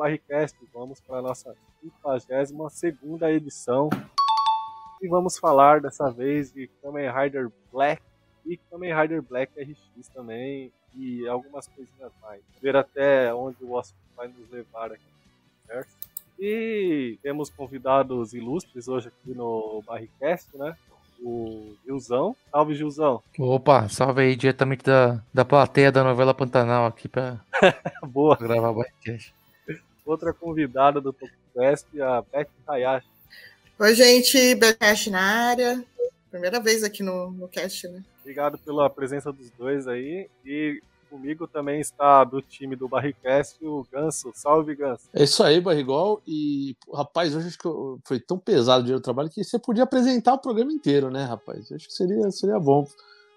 Barricast. Vamos para a nossa 52 edição. E vamos falar dessa vez de Kamen Rider Black e Kamen Rider Black RX também. E algumas coisinhas mais. Ver até onde o Oscar vai nos levar aqui certo? E temos convidados ilustres hoje aqui no Barricast, né? O Gilzão. Salve, Gilzão. Opa, salve aí diretamente da, da plateia da novela Pantanal aqui pra Boa. gravar o podcast. Outra convidada do Tokufest, a Beth Hayashi. Oi, gente, Betcast na área. Primeira vez aqui no, no cast, né? Obrigado pela presença dos dois aí. E comigo também está do time do Barricast o Ganso. Salve, Ganso. É isso aí, Barrigol. E, rapaz, hoje acho que eu- foi tão pesado o dia do trabalho que você podia apresentar o programa inteiro, né, rapaz? Eu Acho que seria, seria bom.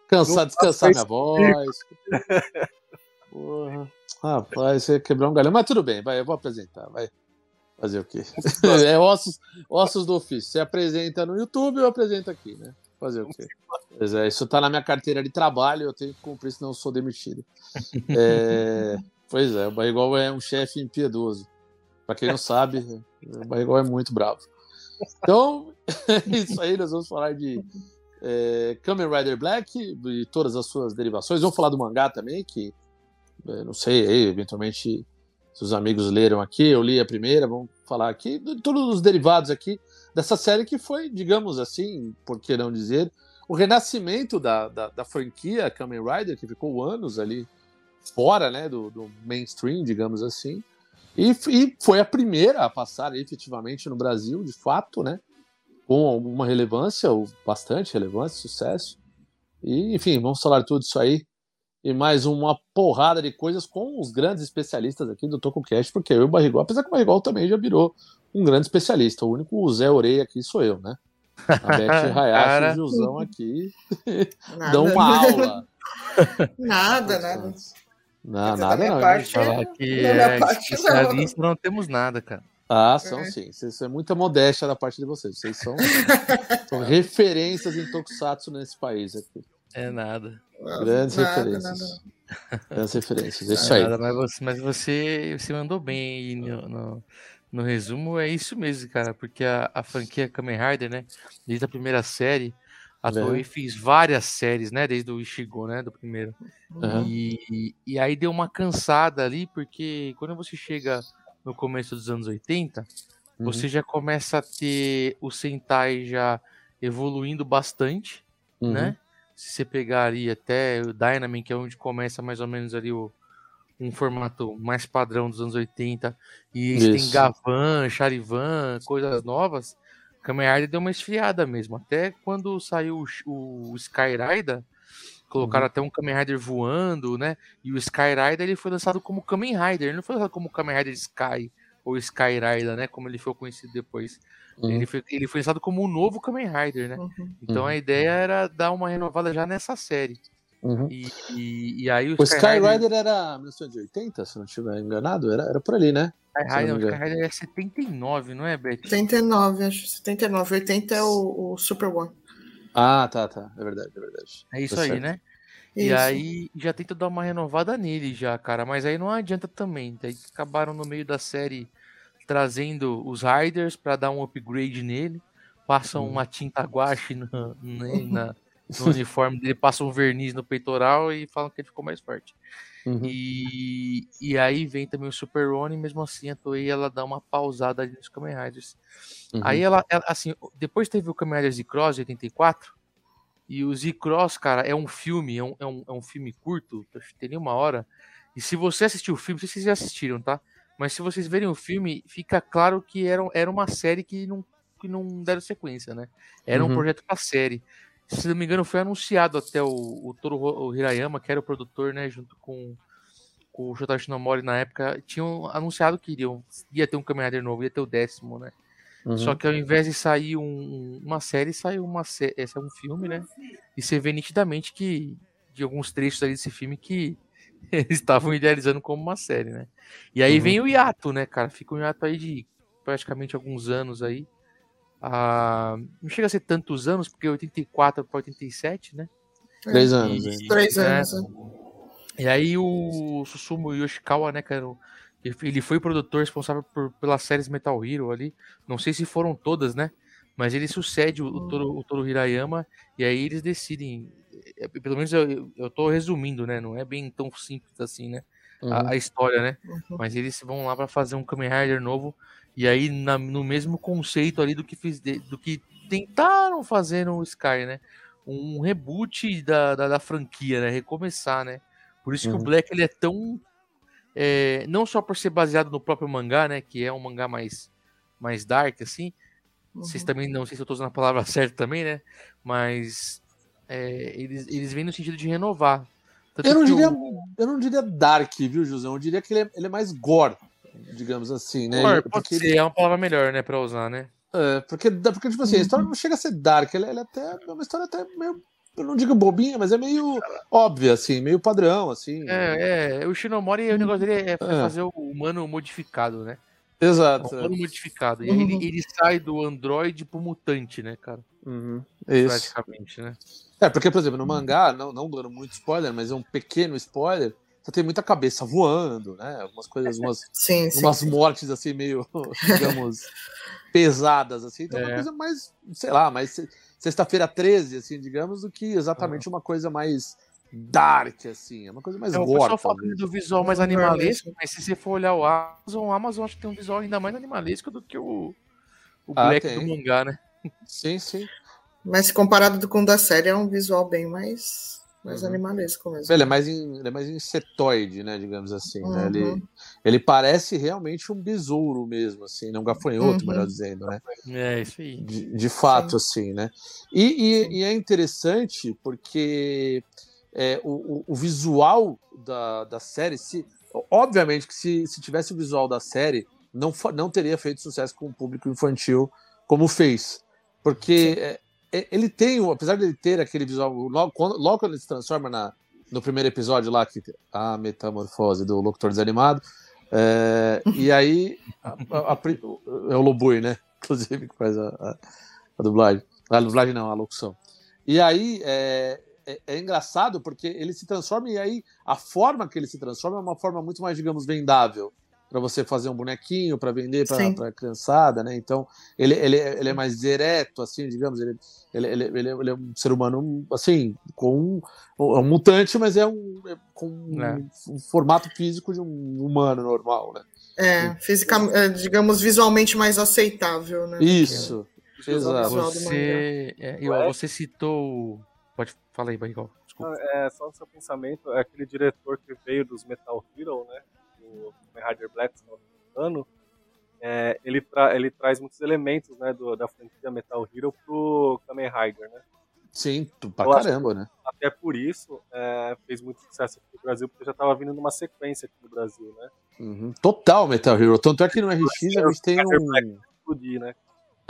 Cansar, descansar minha voz. Porra. Rapaz, você ia quebrar um galhão. Mas tudo bem, vai, eu vou apresentar, vai. Fazer o quê? é ossos, ossos do ofício. Você apresenta no YouTube, eu apresento aqui, né? Fazer o quê? Pois é, isso tá na minha carteira de trabalho, eu tenho que cumprir, senão eu sou demitido. É, pois é, o Barrigol é um chefe impiedoso. Pra quem não sabe, o Barrigol é muito bravo. Então, é isso aí, nós vamos falar de é, Kamen Rider Black e todas as suas derivações. Vamos falar do mangá também, que não sei aí, eventualmente, se os amigos leram aqui, eu li a primeira, vamos falar aqui de todos os derivados aqui dessa série que foi, digamos assim, por que não dizer, o renascimento da, da, da franquia Kamen Rider, que ficou anos ali fora né, do, do mainstream, digamos assim. E, e foi a primeira a passar efetivamente no Brasil, de fato, né? Com alguma relevância, ou bastante relevância, sucesso. E, enfim, vamos falar tudo isso aí. E mais uma porrada de coisas com os grandes especialistas aqui do TocoCast, porque eu e o Barrigol, apesar que o Barrigol também já virou um grande especialista. O único Zé Orelha aqui sou eu, né? A Beth Hayashi e o Gilzão aqui dão uma aula. Nada, nada. Não, nada não. parte- Falar que é parte, não. especialista não temos nada, cara. Ah, são É. sim. Vocês- Isso é muita modéstia da parte de vocês. Vocês são, são referências em Tokusatsu nesse país aqui. É nada. Grandes Nada, referências. nada. Grandes referências. É isso aí. nada, mas você, mas você, você mandou bem aí no, no, no resumo, é isso mesmo, cara, porque a, a franquia Kamen Rider, né, desde a primeira série, a Né? Toei fez várias séries, né, desde o Ishigo, né, do primeiro. Aham. E, e aí deu uma cansada ali, porque quando você chega no começo dos anos 80, Uhum. você já começa a ter o Sentai já evoluindo bastante, Uhum. né? Se você pegar ali até o Dynaman, que é onde começa mais ou menos ali o, um formato mais padrão dos anos 80, e Isso. Gavan, Charivan, coisas novas, Kamen Rider deu uma esfriada mesmo. Até quando saiu o, o Sky Rider, colocaram até um Kamen Rider voando, né? E o Sky Rider ele foi lançado como Kamen Rider, ele não foi lançado como Kamen Rider Sky ou Sky Rider, né? Como ele foi conhecido depois. Uhum. Ele, foi, ele foi lançado como o novo Kamen Rider, né? Uhum. Então Uhum. a ideia era dar uma renovada já nessa série. Uhum. E, e, e aí o, O Sky Rider era 1980, se não estiver enganado? Era, era por ali, né? Sky Rider, não o Sky Rider é 79, não é, Beth? 79, acho. 79. 80 é o, o Super One. Ah, tá, tá. É verdade, é verdade. É isso Tá aí, certo. né? E Isso. aí já tenta dar uma renovada nele já, cara. Mas aí não adianta também. Daí acabaram no meio da série trazendo os Riders pra dar um upgrade nele. Passam Uhum. uma tinta guache no, né, na- no uniforme dele, passam um verniz no peitoral e falam que ele ficou mais forte. Uhum. E, e aí vem também o Super Ronin, mesmo assim a Toei ela dá uma pausada ali nos Kamen Riders. Uhum. Aí ela, ela, assim, depois teve o Kamen Rider Z-Cross de 84, e o Z-Cross, cara, é um filme, é um, é um, é um filme curto, acho que tem nem uma hora, e se você assistir o filme, não sei se vocês já assistiram, tá? Mas se vocês verem o filme, fica claro que era, era uma série que não, que não deram sequência, né? Era Uhum. um projeto pra série. Se não me engano, foi anunciado até o, o Toru o Hirayama, que era o produtor, né, junto com, com o Shotaro Shinomori na época, tinham anunciado que iriam, ia ter um Kamen Rider novo, ia ter o décimo, né? Uhum. Só que ao invés de sair um- uma série, saiu uma sé- esse é um filme, né? E você vê nitidamente que de alguns trechos ali desse filme que eles estavam idealizando como uma série, né? E aí Uhum. vem o hiato, né, cara? Fica um hiato aí de praticamente alguns anos aí. Ah, não chega a ser tantos anos, porque 84 para 87, né? Três anos. E- hein? Três É. anos. né? E aí o Susumu Yoshikawa, né, cara, o- ele foi- ele foi o produtor responsável por, pelas séries Metal Hero ali. Não sei se foram todas, né? Mas ele sucede o, o, Toru, o Toru Hirayama e aí eles decidem. é, Pelo menos eu, eu- tô resumindo, né? Não é bem tão simples assim, né? Uhum. A, a história, né? Uhum. Mas eles vão lá pra fazer um Kamen Rider novo. E aí, na- no mesmo conceito ali do que, fiz, de- do que tentaram fazer no Sky, né? Um reboot da, da, da franquia, né? Recomeçar, né? Por isso que Uhum. o Black ele é tão. é, não só por ser baseado no próprio mangá, né? Que é um mangá mais, mais dark, assim. Vocês Uhum. também, não sei se eu tô usando a palavra certa também, né? Mas é, eles, eles vêm no sentido de renovar. Tanto Eu não, diria, o- eu não diria dark, viu, Josão? Eu diria que ele é, ele é mais gore, digamos assim, né? Or, Ele- pode porque, ser, é uma palavra melhor, né, pra usar, né? é, porque, porque, tipo assim, a história não chega a ser dark, ela, ela é até é uma história até meio. Eu não digo bobinha, mas é meio óbvia, assim, meio padrão, assim. É, é, o Shinomori, o negócio dele é É. fazer o humano modificado, né? Exato. humano modificado. E aí ele, Uhum. ele sai do androide pro mutante, né, cara? Uhum. Isso. Praticamente, né? É, porque, por exemplo, no mangá, não, não dando muito spoiler, mas é um pequeno spoiler, você tem muita cabeça voando, né? Algumas coisas, umas, Sim, sim. umas mortes assim, meio, digamos, pesadas, assim. Então é uma É. coisa mais, sei lá, mais se- sexta-feira 13, assim, digamos, do que exatamente uma coisa mais dark, assim. É uma coisa mais É, o gore. pessoal fala talvez. do visual mais Não, animalesco, mesmo. mas se você for olhar o Amazon, o Amazon acho que tem um visual ainda mais animalesco do que o, o Ah, Black tem. do mangá, né? Sim, sim. Mas comparado com o da série, é um visual bem mais, mais Uhum. animalesco mesmo. Ele é mais, in, ele é mais insetoide, né, digamos assim, né? Ele, Uhum. ele parece realmente um besouro mesmo, assim, né? um gafanhoto, Uhum. melhor dizendo, né? É, isso aí. De, de fato, assim, né? E, e- e é interessante porque é, o, o- visual da, da série, se, obviamente que se, se tivesse o visual da série, não, não teria feito sucesso com o público infantil como fez. Porque é, é, ele tem, apesar de ele ter aquele visual, logo quando, logo quando ele se transforma na, no primeiro episódio lá, que a metamorfose do locutor desanimado, é, e aí a- a- a é o Lobui, né? Inclusive, que faz a dublagem. A dublagem não, a locução. E aí é, é, é engraçado porque ele se transforma e aí a forma que ele se transforma é uma forma muito mais, digamos, vendável para você fazer um bonequinho para vender para a criançada, né? Então ele, ele, ele é mais direto, assim, digamos, ele, ele, ele, ele, é- ele é um ser humano, assim, com um, é um mutante, mas é um é com um, É. um formato físico de um humano normal, né? É, é, digamos, visualmente mais aceitável, né? Isso, exato. Você, é, você citou. Pode falar aí, Barrigol. Desculpa. É, só no seu pensamento, é aquele diretor que veio dos Metal Hero, né? Do Kamen Rider Black, se não me engano. É, ele, tra ele traz muitos elementos né, do, da franquia Metal Hero pro Kamen Rider, né? Sim, pra Eu caramba, né? Até por isso é, fez muito sucesso aqui no Brasil, porque já estava vindo numa sequência aqui no Brasil, né? Uhum. Total Metal Hero. Tanto é que no RX a gente tem um. Explodir, né?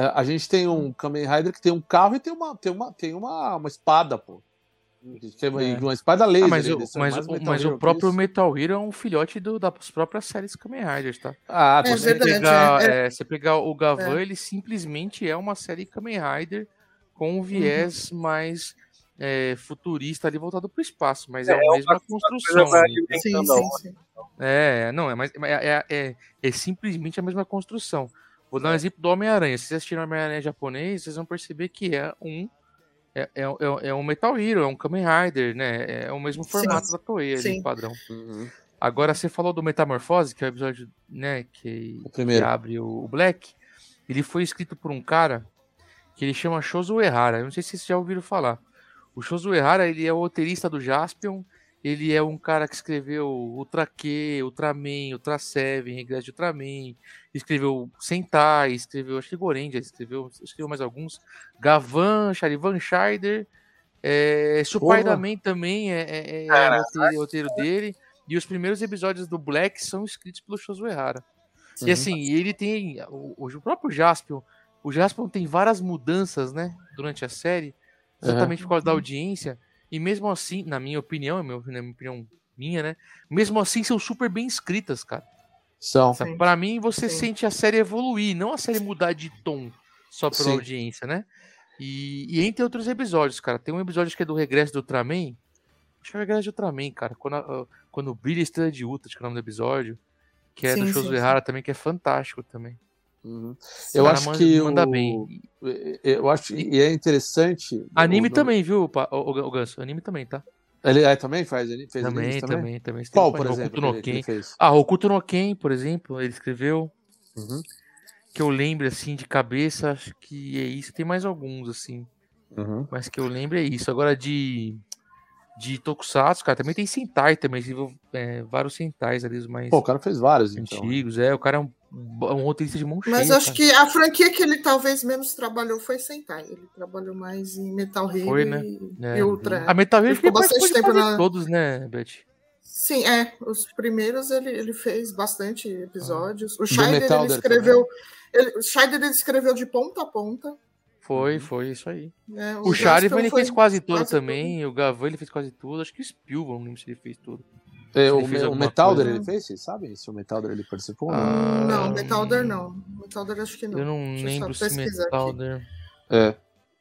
É, A gente tem um Kamen Rider que tem um carro e tem uma, tem uma, tem uma, uma espada, pô. É uma, É. uma espada laser. Ah, mas né? o, Isso é mas, o- mas o próprio isso. Metal Hero é um filhote do- das próprias séries Kamen Riders, tá? Ah, É Você verdade, pegar, é. é, você pegar o Gavan, É. ele simplesmente é uma série Kamen Rider com um viés mais é, futurista ali voltado para o espaço, mas é, É, a mesma construção. ali. Sim, sim, sim. É, não, é, mais, é, é, é, é simplesmente a mesma construção. Vou dar um exemplo do Homem-Aranha. Se vocês assistiram Homem-Aranha japonês, vocês vão perceber que é um É, é, é, é um Metal Hero, é um Kamen Rider, né? É o mesmo formato da Toei ali, sim. padrão. Uhum. Agora você falou do Metamorfose, que é o episódio, né, que, O primeiro. que abre o, o Black. Ele foi escrito por um cara que ele chama Shozo Ehara. Eu não sei se vocês já ouviram falar. O Shozo Ehara, ele é o roteirista do Jaspion. Ele é um cara que escreveu Ultra Q, Ultraman, Ultra Seven, Regresso de Ultraman. Escreveu Sentai, escreveu, acho que Gorendia, escreveu, escreveu mais alguns. Gavan, Charivan Scheider. É, Spider-Man também é, é, é Cara, roteiro, roteiro dele. E os primeiros episódios do Black são escritos pelo Shozo Ehara. E Uhum. assim, ele tem. O, o próprio Jaspion. O Jaspion tem várias mudanças, né? Durante a série. Exatamente por causa da audiência. E mesmo assim, na minha opinião, é minha, na minha opinião minha, né? Mesmo assim, são super bem escritas, cara. São. Pra mim, você Sim. sente a série evoluir, não a série mudar de tom só pela Sim. audiência, né? E, e entre outros episódios, cara. Tem um episódio que é do Regresso do Ultraman. Acho que é o Regresso do Ultraman, cara. Quando, a- quando brilha a estrela de Utah, acho que é o nome do episódio. Que é do Sim, Shozo sim, sim. Ehara também, que é fantástico também. Uhum. Eu acho manda- que manda o- bem. Eu acho e é interessante. Anime o- também, viu, o, o, o Ganso? Anime também, tá? Ele é, também faz, ele fez Também, animes também, também. Qual, por exemplo, no Ken. fez? Ah, Hokuto no Ken, por exemplo, ele escreveu. Uhum. Que eu lembro, assim, de cabeça, acho que é isso. Tem mais alguns, assim. Uhum. Mas que eu lembro é isso. Agora de. De Tokusatsu, cara, também tem Sentai também. É, vários Sentais ali, os mais Pô, o cara fez vários, então. antigos. É, o cara é um, um roteirista de mão Mas cheia. acho cara. que a franquia que ele talvez menos trabalhou foi Sentai. Ele trabalhou mais em Metal Hero Foi, né? e, É. e Ultra. A Metal Hero Ele ficou ele bastante tempo na- todos, né, Beth? Sim, é. Os primeiros ele, ele fez bastante episódios. O Do Scheider ele Metalder escreveu. Ele, o Scheider ele escreveu de ponta a ponta. Foi, foi isso aí. Né? O Charivan ele fez quase tudo também. O Gavan ele fez quase tudo. Acho que o Spielberg, não lembro se ele fez tudo. É, o, fez o Metalder coisa. ele fez, vocês sabem? Se o Metalder ele participou? Ah, Não, Metalder não. Metalder acho que não. Eu não Deixa lembro se aqui. Metalder. É.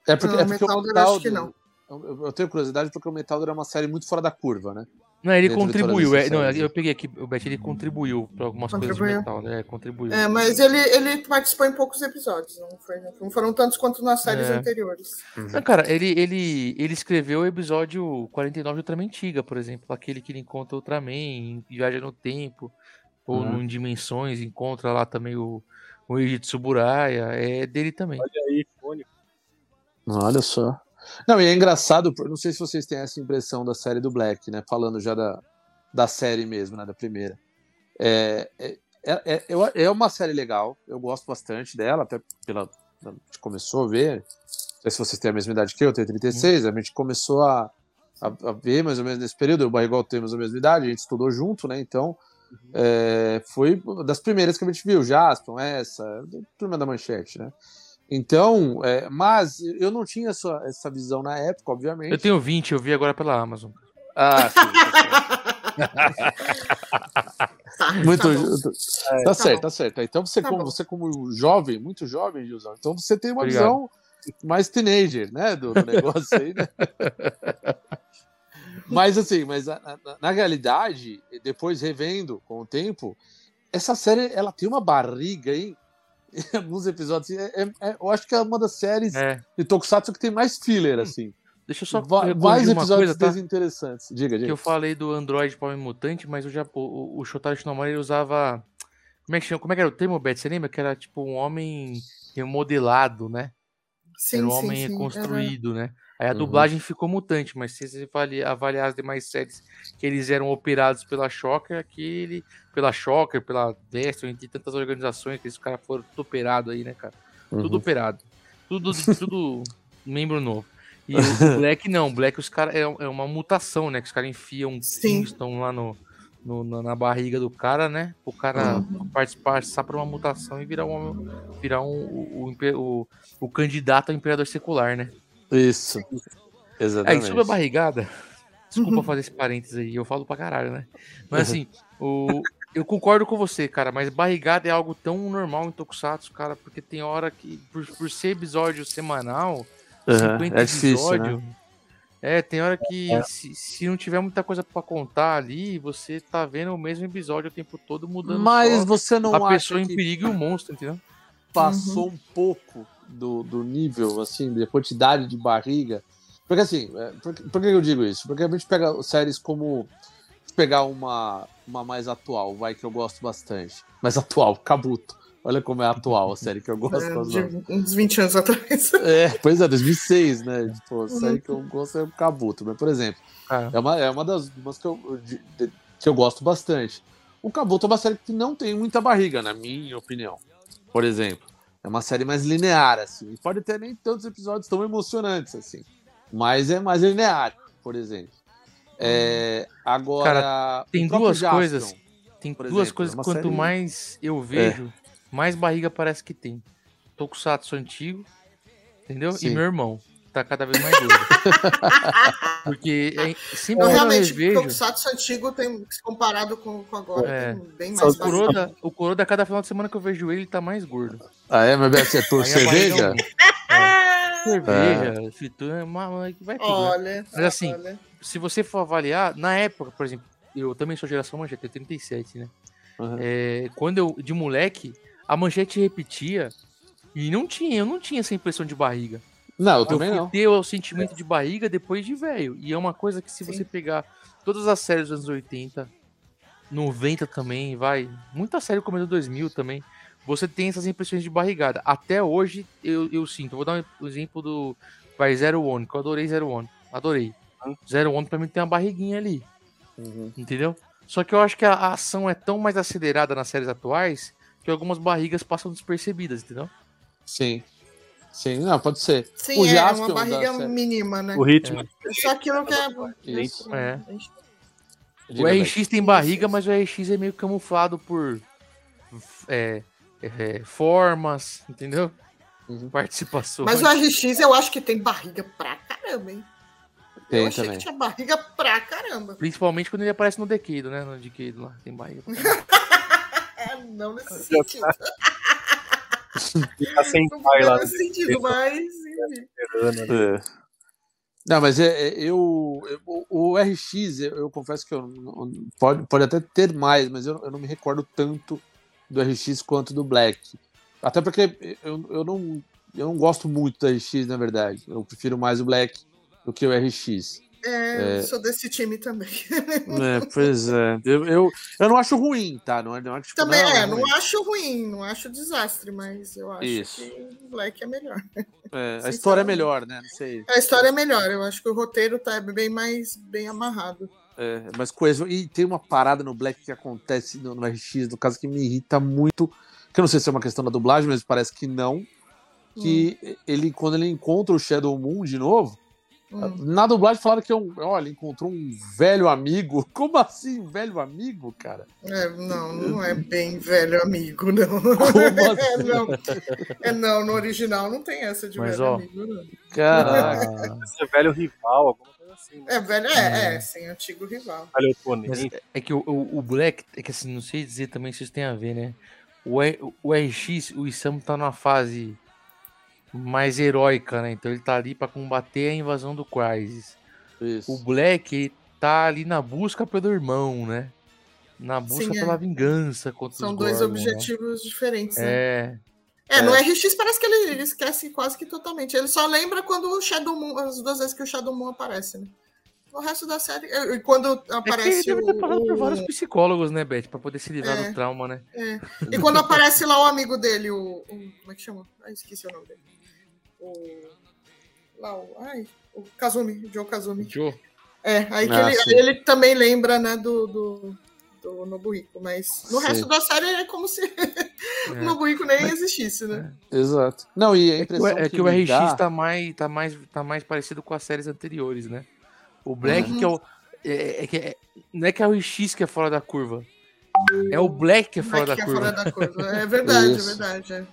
É porque, Não, é porque o Metalder acho que Metalder. Eu, eu tenho curiosidade porque o Metalder é uma série muito fora da curva, né? Não, ele contribuiu. É, não, eu peguei aqui, o Bet, ele contribuiu para algumas coisas de Contribuiu. metal, né? Contribuiu. É, mas ele, ele participou em poucos episódios. Não, foi, não foram tantos quanto nas séries É. anteriores. Não, cara, ele, ele, ele escreveu o episódio 49 de Ultraman Antiga, por exemplo. Aquele que ele encontra o Ultraman, viaja no tempo, ou Uhum. em dimensões, encontra lá também o, o Eiji Tsuburaya. É dele também. Olha aí, fone. Olha só. Não, e é engraçado, não sei se vocês têm essa impressão da série do Black, né? Falando já da, da série mesmo, né? Da primeira. É, é, é, é- é uma série legal, eu gosto bastante dela, até pela. A gente começou a ver. Não sei se vocês têm a mesma idade que eu, eu tenho 36, a gente começou a, a, a ver mais ou menos nesse período. Eu e o Barrigol temos a mesma idade, a gente estudou junto, né? Então. é, foi das primeiras que a gente viu, Jaspion, essa, turma da manchete, né? Então, é, mas eu não tinha essa, essa visão na época, obviamente. Eu tenho 20, eu vi agora pela Amazon. Ah, sim. Tá, Muito. tá bom. Tá, Tá certo, bom. tá certo. Então você, Tá como, bom. você como jovem, muito jovem, Gilzão, então você tem uma Obrigado. visão mais teenager, né? Do, do negócio aí, né? Mas assim, mas na, na- na realidade, depois revendo com o tempo, essa série ela tem uma barriga, hein? Em alguns episódios. assim, é- é- é- eu acho que é uma das séries É, de Tokusatsu que tem mais filler, assim. deixa eu só Va- mais uma episódios coisa, tá? desinteressantes. Diga, Que diga. eu falei do Android Power Mutante, mas o, Jap- o, o, Shotaro Shinomori ele usava. Como é, que chama? Como é que era o termo, Beth? Você lembra? Que era tipo um homem remodelado, né? Sim, era um sim, homem sim. reconstruído, né? Aí a Uhum. dublagem ficou mutante, mas se você avali- avaliar as demais séries que eles eram operados pela Shocker, aquele. Pela Shocker, pela Destiny, entre tantas organizações que esses caras foram tudo operado aí, né, cara? Tudo Uhum. operado. Tudo, tudo membro novo. E o Black não, o Black os caras é, é uma mutação, né? Que os caras enfiam um Sim. Kingston lá no, no- na, barriga do cara, né? O cara Uhum. participar, passar por uma mutação e virar um, virar um, o, o, o, o candidato a imperador secular, né? Isso. É, Exatamente. e sobre a barrigada, desculpa fazer esse parênteses aí, eu falo pra caralho, né? Mas assim, o, eu concordo com você, cara, mas barrigada é algo tão normal em Tokusatsu, cara, porque tem hora que, por, por ser episódio semanal, Uhum, 50 É difícil, episódio, né? É, tem hora que se, se não tiver muita coisa pra contar ali, você tá vendo o mesmo episódio o tempo todo mudando Mas só você não a acha pessoa em que perigo e o monstro, entendeu? passou um pouco do, do nível, assim, da quantidade de barriga Porque assim, é, por, por que eu digo isso? Porque a gente pega séries como. Pegar uma, uma mais atual, vai, que eu gosto bastante. Mais atual, Kabuto. Olha como é atual a série que eu gosto. É, as de uns 20 anos atrás. É, pois é, 2006, né? Tipo, a série que eu gosto é o Kabuto. Mas, por exemplo, Ah, é uma, é uma das umas que eu, de- de- que eu gosto bastante. O Kabuto é uma série que não tem muita barriga, na minha opinião. Por exemplo, é uma série mais linear, assim. E Pode ter nem tantos episódios tão emocionantes, assim. Mas é mais linear, por exemplo. É, agora. tem o próprio duas Jaspion, coisas. Tem duas exemplo, coisas é que quanto série- mais eu vejo, mais barriga parece que tem. Tokusatsu antigo, entendeu? E Sim. meu irmão. Tá cada vez mais gordo. Porque é, sempre eu realmente, o Tokusatsu antigo tem, comparado com, com agora, É. tem bem mais o Kuroda, o Kuroda, cada final de semana que eu vejo ele, ele tá mais gordo. Ah, é? É por Aí a barriga cerveja? Ah, Cerveja, fritura, uma- vai tudo. né? Olha, Mas assim, olha. se você for avaliar, na época, por exemplo, eu também sou geração manchete, eu tenho 37, né? Uhum. É, quando eu, de moleque, a manchete repetia e não tinha, eu não tinha essa impressão de barriga. Não, eu também não. ter o sentimento de barriga depois de velho. E é uma coisa que se Sim. você pegar todas as séries dos anos 80, 90 também, vai, muita série do 2000 também, você tem essas impressões de barrigada. Até hoje eu, eu sinto. Vou dar um exemplo do vai Zero One, que eu adorei Zero One. Adorei. Zero One pra mim tem uma barriguinha ali. Uhum. Entendeu? Só que eu acho que a, a ação é tão mais acelerada nas séries atuais que algumas barrigas passam despercebidas, entendeu? Sim. Sim, não, pode ser. Sim, o é Jaspion uma barriga mínima, né? O ritmo É. É só aquilo que é. Isso. É. O. RX tem barriga, mas o RX é meio camuflado por é, é, formas, entendeu? Uhum. Participações. Mas o RX eu acho que tem barriga pra caramba, hein? eu Tem achei também. que tinha barriga pra caramba. Principalmente quando ele aparece no Decade, né? No Decade lá, tem barriga. Não nesse sentido. Tá sem Não pai lá. nesse sentido, veterano, né? É. Não, mas é, é, eu, eu- o, o RX, eu, eu confesso que eu não- pode, pode até ter mais, mas eu, eu não me recordo tanto do RX quanto do Black. Até porque eu, eu, não, eu não gosto muito do RX, na verdade. Eu prefiro mais o Black do que o RX. É, eu sou desse time também. É, pois é. Eu, eu, eu não acho ruim, tá? Não, é- não é que, tipo, Também não, é, ruim. não acho ruim, não acho desastre, mas eu acho Isso. que o Black é melhor. É, a história é melhor, né? Não sei. A história é melhor, eu acho que o roteiro tá bem mais bem amarrado. É, mas coisa. E tem uma parada no Black que acontece no, no RX, no caso, que me irrita muito. Que eu não sei se é uma questão da dublagem, mas parece que não. Que ele, quando ele encontra o Shadow Moon de novo, Hum. na dublagem falaram que é um. Olha, encontrou um velho amigo. Como assim, velho amigo, cara? É, não, não é bem velho amigo, não. Como É, assim? não. É, não, no original não tem essa de Mas, velho ó, amigo, não. Caraca. Esse velho rival, alguma coisa assim. Né? É, velho, é, é, sem antigo rival. Velho Mas oponente. é- é que o, o, o Black, é que assim, não sei dizer também se isso tem a ver, né? O, o RX, o Isamu tá numa fase mais heróica, né? Então ele tá ali pra combater a invasão do Crysis. O Isso. Black ele tá ali na busca pelo irmão, né? Na busca Sim, é. pela vingança contra São os dois Gorgon, né? objetivos diferentes, né? É, É, no RX parece que ele, ele esquece quase que totalmente. Ele só lembra quando o Shadow Moon, as duas vezes que o Shadow Moon aparece, né? No resto da série, e quando é que ele aparece deve ter passado por o, vários psicólogos, né, Beth? Pra poder se livrar É. do trauma, né? É. E quando aparece lá o amigo dele, o. o- como é que chama? Ah, esqueci o nome dele. O. Lá, o. Ai, o Kazumi, o Joe Kazumi. Joe. É, aí que Ah, ele, ele também lembra, né, do. do... Do Nobuhiko, mas no Sim. resto da série é como se o Nobuhiko nem existisse, né? Exato. Não, e a É que, impressão o- é que o me RX dá- tá, mais, tá, mais, tá mais parecido com as séries anteriores, né? O Black Uhum. que é o. É, é que é- não é que é o RX que é fora da curva. É o Black que é fora Black da que é curva. fora da curva. É verdade, é verdade. É,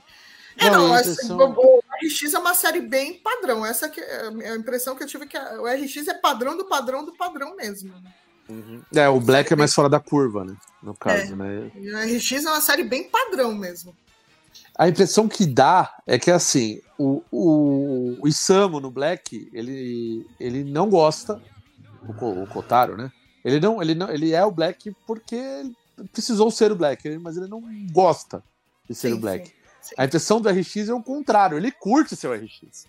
é Não, não, assim, impressão- o, o RX é uma série bem padrão. Essa que é a impressão que eu tive que a- o RX é padrão do padrão do padrão mesmo. É, o Black é mais fora da curva, né? No caso, É. né? E o RX é uma série bem padrão mesmo. A impressão que dá é que, assim, o, o, o Isamu no Black, ele, ele não gosta, o, o Kotaro, né? Ele, não, ele, não, ele é o Black porque precisou ser o Black, mas ele não gosta de ser Sim, o Black. sim, sim. A impressão do RX é o contrário, ele curte ser o RX.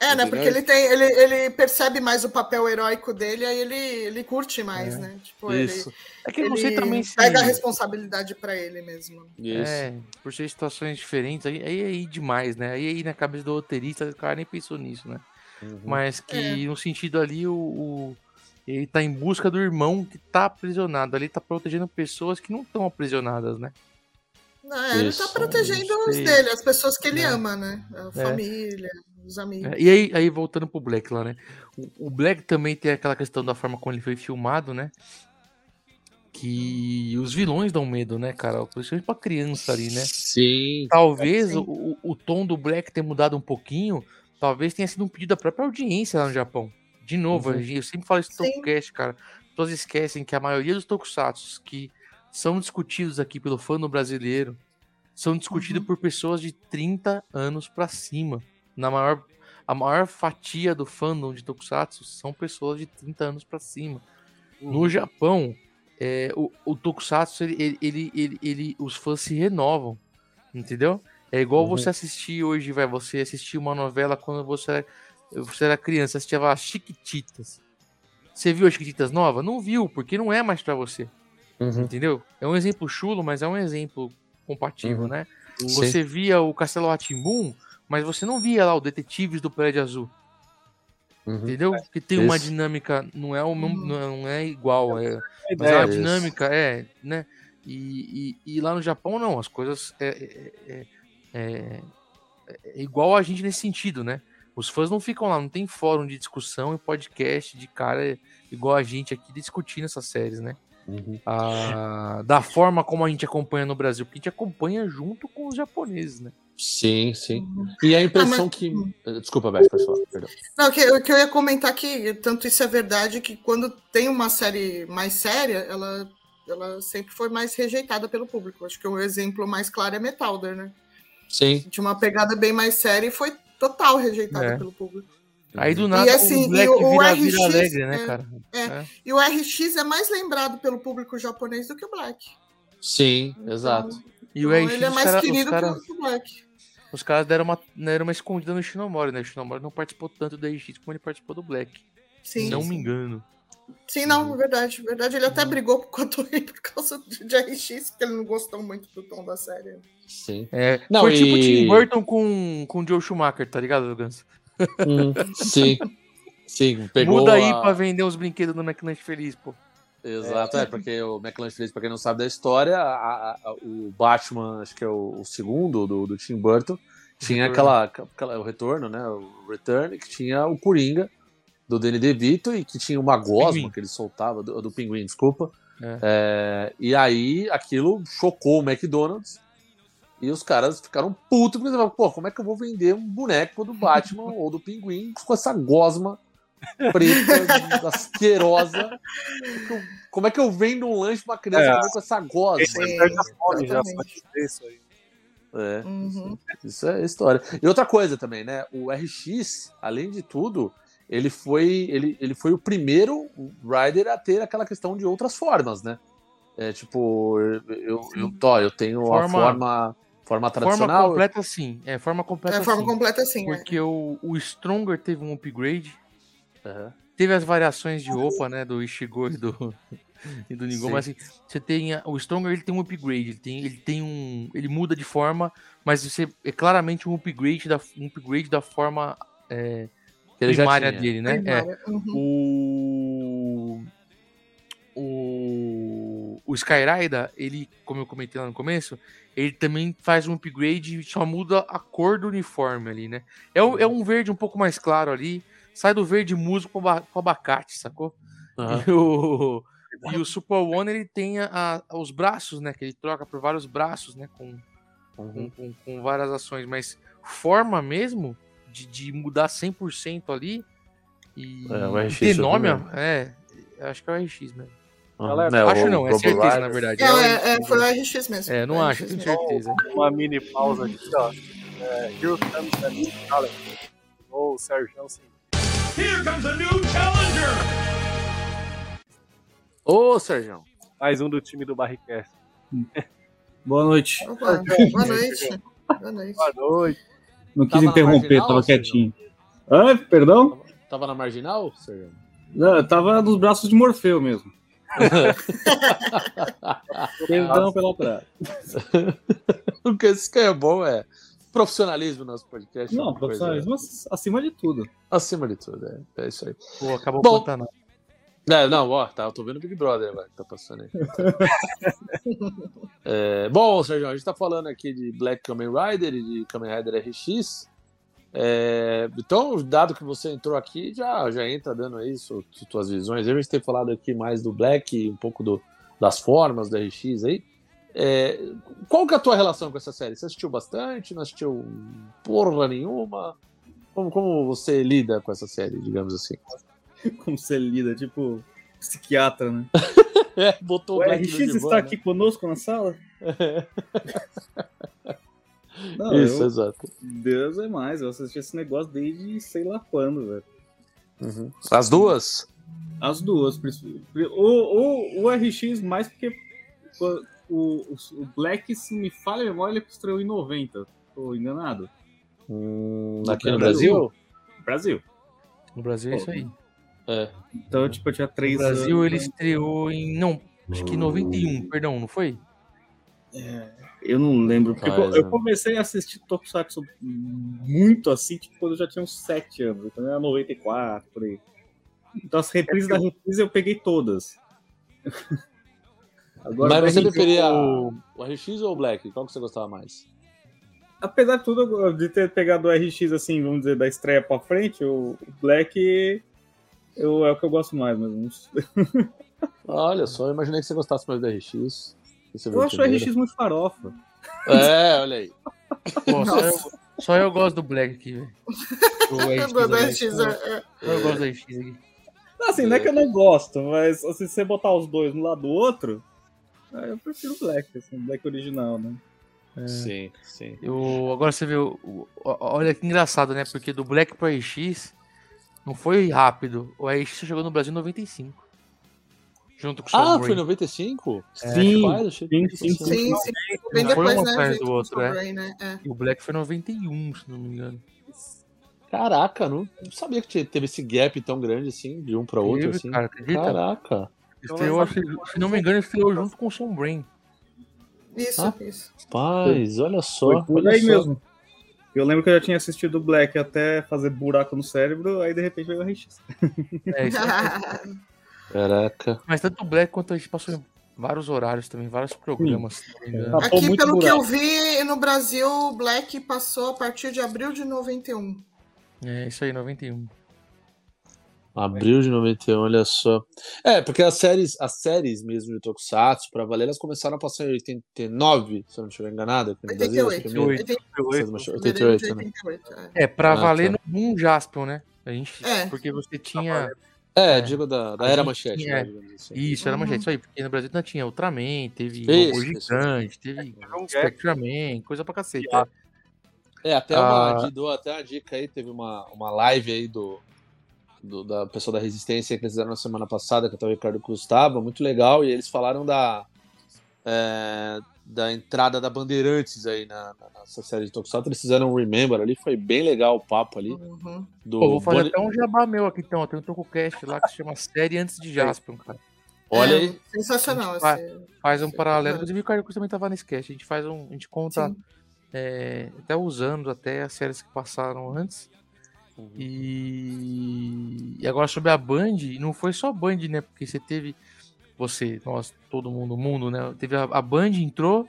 É, né? Porque ele tem, ele, ele percebe mais o papel heróico dele, aí ele, ele curte mais, É. né? Tipo, Isso. ele, É que eu não sei também se. pega a responsabilidade pra ele mesmo. Isso. É, por ser situações diferentes, aí, aí é aí demais, né? Aí, aí na cabeça do roteirista, o cara nem pensou nisso, né? Uhum. Mas que É. no sentido ali, o, o- ele tá em busca do irmão que tá aprisionado. Ali tá protegendo pessoas que não estão aprisionadas, né? Não, é, ele tá Isso, protegendo os dele, as pessoas que ele É. ama, né? A família, os amigos. É, e aí, aí, voltando pro Black lá, né? O, o Black também tem aquela questão da forma como ele foi filmado, né? Que os vilões dão medo, né, cara? Principalmente pra criança ali, né? Sim. Talvez Sim. o, o, o tom do Black ter mudado um pouquinho, talvez tenha sido um pedido da própria audiência lá no Japão. De novo, Uhum. eu sempre falo isso no cara. As pessoas esquecem que a maioria dos tokusatsu que são discutidos aqui pelo fã brasileiro são discutidos Uhum. por pessoas de 30 anos pra cima. Na maior, a maior fatia do fandom de tokusatsu são pessoas de 30 anos pra cima. No Japão, é, o, o Tokusatsu, ele, ele, ele, ele, os fãs se renovam, entendeu? É igual Uhum. você assistir hoje, vai, você assistir uma novela quando você era, você era criança, assistia lá Chiquititas. Você viu as Chiquititas nova? Não viu, porque não é mais pra você, Uhum. entendeu? É um exemplo chulo, mas é um exemplo compatível, Uhum. né? Sim. Você via o Castelo Ratimbum, mas você não via lá o Detetives do Prédio Azul. Uhum. Entendeu? Que tem uma dinâmica, não é, o mesmo, Uhum. não é igual, é, A mas Isso. dinâmica é, né? E, e, e lá no Japão, não, as coisas é, é, é- é- é igual a gente nesse sentido, né? Os fãs não ficam lá, não tem fórum de discussão e podcast de cara igual a gente aqui discutindo essas séries, né? Uhum. Ah, da forma como a gente acompanha no Brasil, porque a gente acompanha junto com os japoneses, né? Sim, sim. E a impressão Ah, mas- que. Desculpa, Beth, pode falar. Perdão. Não, o que, o que eu ia comentar que tanto isso é verdade que quando tem uma série mais séria, ela, ela sempre foi mais rejeitada pelo público. Acho que o exemplo mais claro é Metalder, né? Sim. Tinha uma pegada bem mais séria e foi total rejeitada É. pelo público. Aí do nada assim, o Black e o- o vira, vira RX, alegre, né, é, cara? E o RX é mais lembrado pelo público japonês do que o Black. Sim, exato. E o Então, RX, ele é mais cara- querido cara- que o Black. Os caras deram uma, deram uma escondida no Shinomori, né? O Shinomori não participou tanto do RX como ele participou do Black. Sim, não sim. me engano. Sim, não, verdade, verdade. Ele até brigou com a Toei por causa de RX, porque ele não gostou muito do tom da série. Sim. É, Não, foi tipo o e- Tim Burton com, com o Joe Schumacher, tá ligado, Gans? Hum, sim. Sim, pegou. Muda aí a- pra vender os brinquedos no McLanche Feliz, pô. Exato, é, porque o McLanche feliz, pra quem não sabe da história, a- a- o Batman, acho que é o, o segundo do, do Tim Burton, tinha aquela, aquela. O retorno, né? O Return, que tinha o Coringa do Danny DeVito e que tinha uma gosma Pinguim. que ele soltava, do, do pinguim, desculpa. É. É, e aí aquilo chocou o McDonald's. E os caras ficaram putos, porque falaram, pô, como é que eu vou vender um boneco do Batman ou do Pinguim com essa gosma preta, asquerosa? Como é que eu vendo um lanche pra uma criança É. com essa gosma? Esse fome já isso aí. É, Uhum. isso é história. E outra coisa também, né? O RX, além de tudo, ele foi, ele, ele foi o primeiro rider a ter aquela questão de outras formas, né? É tipo, eu, eu, eu, tô, eu tenho Forma- a forma, forma Forma tradicional. completa sim. É, forma completa É a forma sim. completa assim, né? Porque o, o Stronger teve um upgrade. Aham. Teve as variações de roupa, né? Do Ishigo e do, e do. Sim. Mas assim, você tem. a- O Stronger ele tem um upgrade. Ele tem, ele tem um. Ele muda de forma, mas você é claramente um upgrade da, um upgrade da forma é, primária dele, né? É. Primária. Uhum. O. O. O Skyrider, ele, como eu comentei lá no começo, ele também faz um upgrade e só muda a cor do uniforme ali, né? É, um- é um verde um pouco mais claro ali. Sai do verde musgo pro, aba- pro abacate, sacou? Aham. E o, e o Super One ele tem a- a- os braços, né? Que ele troca por vários braços, né? Com, com, Uhum. com, com várias ações, mas forma mesmo de, de mudar 100% ali e É, o RX nome, é, eu acho que é o RX mesmo. Galera, Né, acho o não, é certeza na verdade. É, o é, é, RX foi o. RX mesmo. É, não acho, tenho certeza. Uma mini pausa aqui, ó. É, Here comes the new challenge. Ô, Sérgio, sim. Ô, Sérgio. Mais um do time do Barricast. Boa noite. Opa, boa noite. Boa noite. Boa noite. Não quis Tava interromper, marginal, tava Sérgio? quietinho. Ah, perdão? Tava na marginal, Sérgio? Não, tava nos braços de Morfeu mesmo. Perdão pela praia. o que isso que é bom é profissionalismo no nosso podcast. é Não, coisa- profissionalismo acima de tudo. Acima de tudo, é, é isso aí. Pô, acabou Bom. o Pantanal. É, não, ó, tá, eu tô vendo o Big Brother agora que tá passando aí. É, bom, Sérgio, a gente tá falando aqui de Black Kamen Rider e de Kamen Rider RX. É, então, dado que você entrou aqui, já, já entra dando aí su- su- suas visões. A gente tem falado aqui mais do Black um pouco do- das formas do RX aí. É, qual que é a tua relação com essa série? Você assistiu bastante? Não assistiu porra nenhuma? Como, como você lida com essa série, digamos assim? Como você lida, tipo, psiquiatra, né? É, botou O Black RX está né? aqui conosco na sala? Não, Isso, eu- exato. Deus é mais, eu assisti esse negócio desde sei lá quando, velho. Uhum. As duas? As duas. O, o, o RX mais porque o, o, o Black, se me falha a memória, ele estreou em 90. Tô enganado? Hum, aqui no No Brasil? Brasil. No Brasil é isso aí. É. Então, tipo, eu tinha No três Brasil anos. ele estreou em. Não, acho que em 91, perdão, não foi? Eu não lembro, porque Faz, eu, eu né? comecei a assistir Tokusatsu muito assim, tipo, quando eu já tinha uns 7 anos. Então era 94, por aí. Então as reprises da reprise eu peguei todas. Agora, Mas você preferia o- o RX ou o Black? Qual que você gostava mais? Apesar de tudo, de ter pegado o RX assim, vamos dizer, da estreia pra frente, o Black eu, é o que eu gosto mais, mas Olha só, eu imaginei que você gostasse mais do RX. Viu eu acho o. RX muito farofa. É, olha aí. Pô, só, eu, só eu gosto do Black aqui, velho. O RX, Do? RX, é, é. Só eu gosto do RX aqui. Assim, não é que eu não gosto, mas assim, se você botar os dois um lado do outro, eu prefiro o Black, assim, o Black original, né? Sim, sim. Eu, agora você vê, olha que engraçado, né? Porque do Black pro RX não foi rápido. O RX chegou no Brasil em 95. Junto com o Ah, Sean foi em 95? Sim, Rapaz, achei que sim, sim, assim. Sim, sim. Bem foi depois, um né? atrás junto do com o outro, é. Né? É. E o Black foi em 91, se não me engano. Caraca, não não sabia que tinha- teve esse gap tão grande assim, de um pra outro. Teve, assim. cara, acredita? Caraca. Estreou, acho que, se não me engano, estreou junto com o Sean Brain. Isso, Ah. isso. Paz, olha só. Foi por olha aí só. mesmo. Eu lembro que eu já tinha assistido o Black até fazer buraco no cérebro, aí de repente veio o RX. É, isso aí. Caraca. Mas tanto o Black quanto a gente passou em vários horários também, vários programas. engano. Tapou Aqui, muito pelo que buraco. eu vi, no Brasil, o Black passou a partir de abril de 91. É, isso aí, 91. Abril de 91, olha só. É, porque as séries, as séries mesmo de Tokusatsu, pra valer, elas começaram a passar em 89, se eu não estiver enganado, aqui no Brasil. as 88. primeiras. 88. Vocês- fevereiro de 88, né? 88, é. É, pra Ah, valer tá. no Boom Jaspion, né? A gente, É. Porque você tinha. É, É. digo da, da era manchete, tinha- né, assim. Isso, era Uhum. manchete, isso aí, porque no Brasil ainda tinha Ultraman, teve Isso, Robô. Gigante, teve. Spectraman, coisa pra cacete. Ah. É, até uma, Ah. dou até uma dica aí, teve uma, uma live aí do, do- da pessoa da Resistência que eles fizeram na semana passada, que até o Ricardo Gustavo, muito legal, e eles falaram da, é, da entrada da Bandeirantes aí na, na- nessa série de Tokusatsu, eles fizeram um Remember ali, foi bem legal o papo ali. Uhum. Do Pô, vou fazer Bonnie- até um jabá meu aqui então, ó, tem um TokuCast lá que se chama Série Antes de Jaspion, cara. Olha É, aí, Sensacional. Vai. Esse... Faz um paralelo, Uhum. inclusive o Cruz também tava nesse cast, a gente faz um, a gente conta é, até os anos, até as séries que passaram antes. Uhum. E, e agora sobre a Band, não foi só a Band, né? Porque você teve, você, nós, todo mundo, o mundo, né? Teve a, a Band entrou,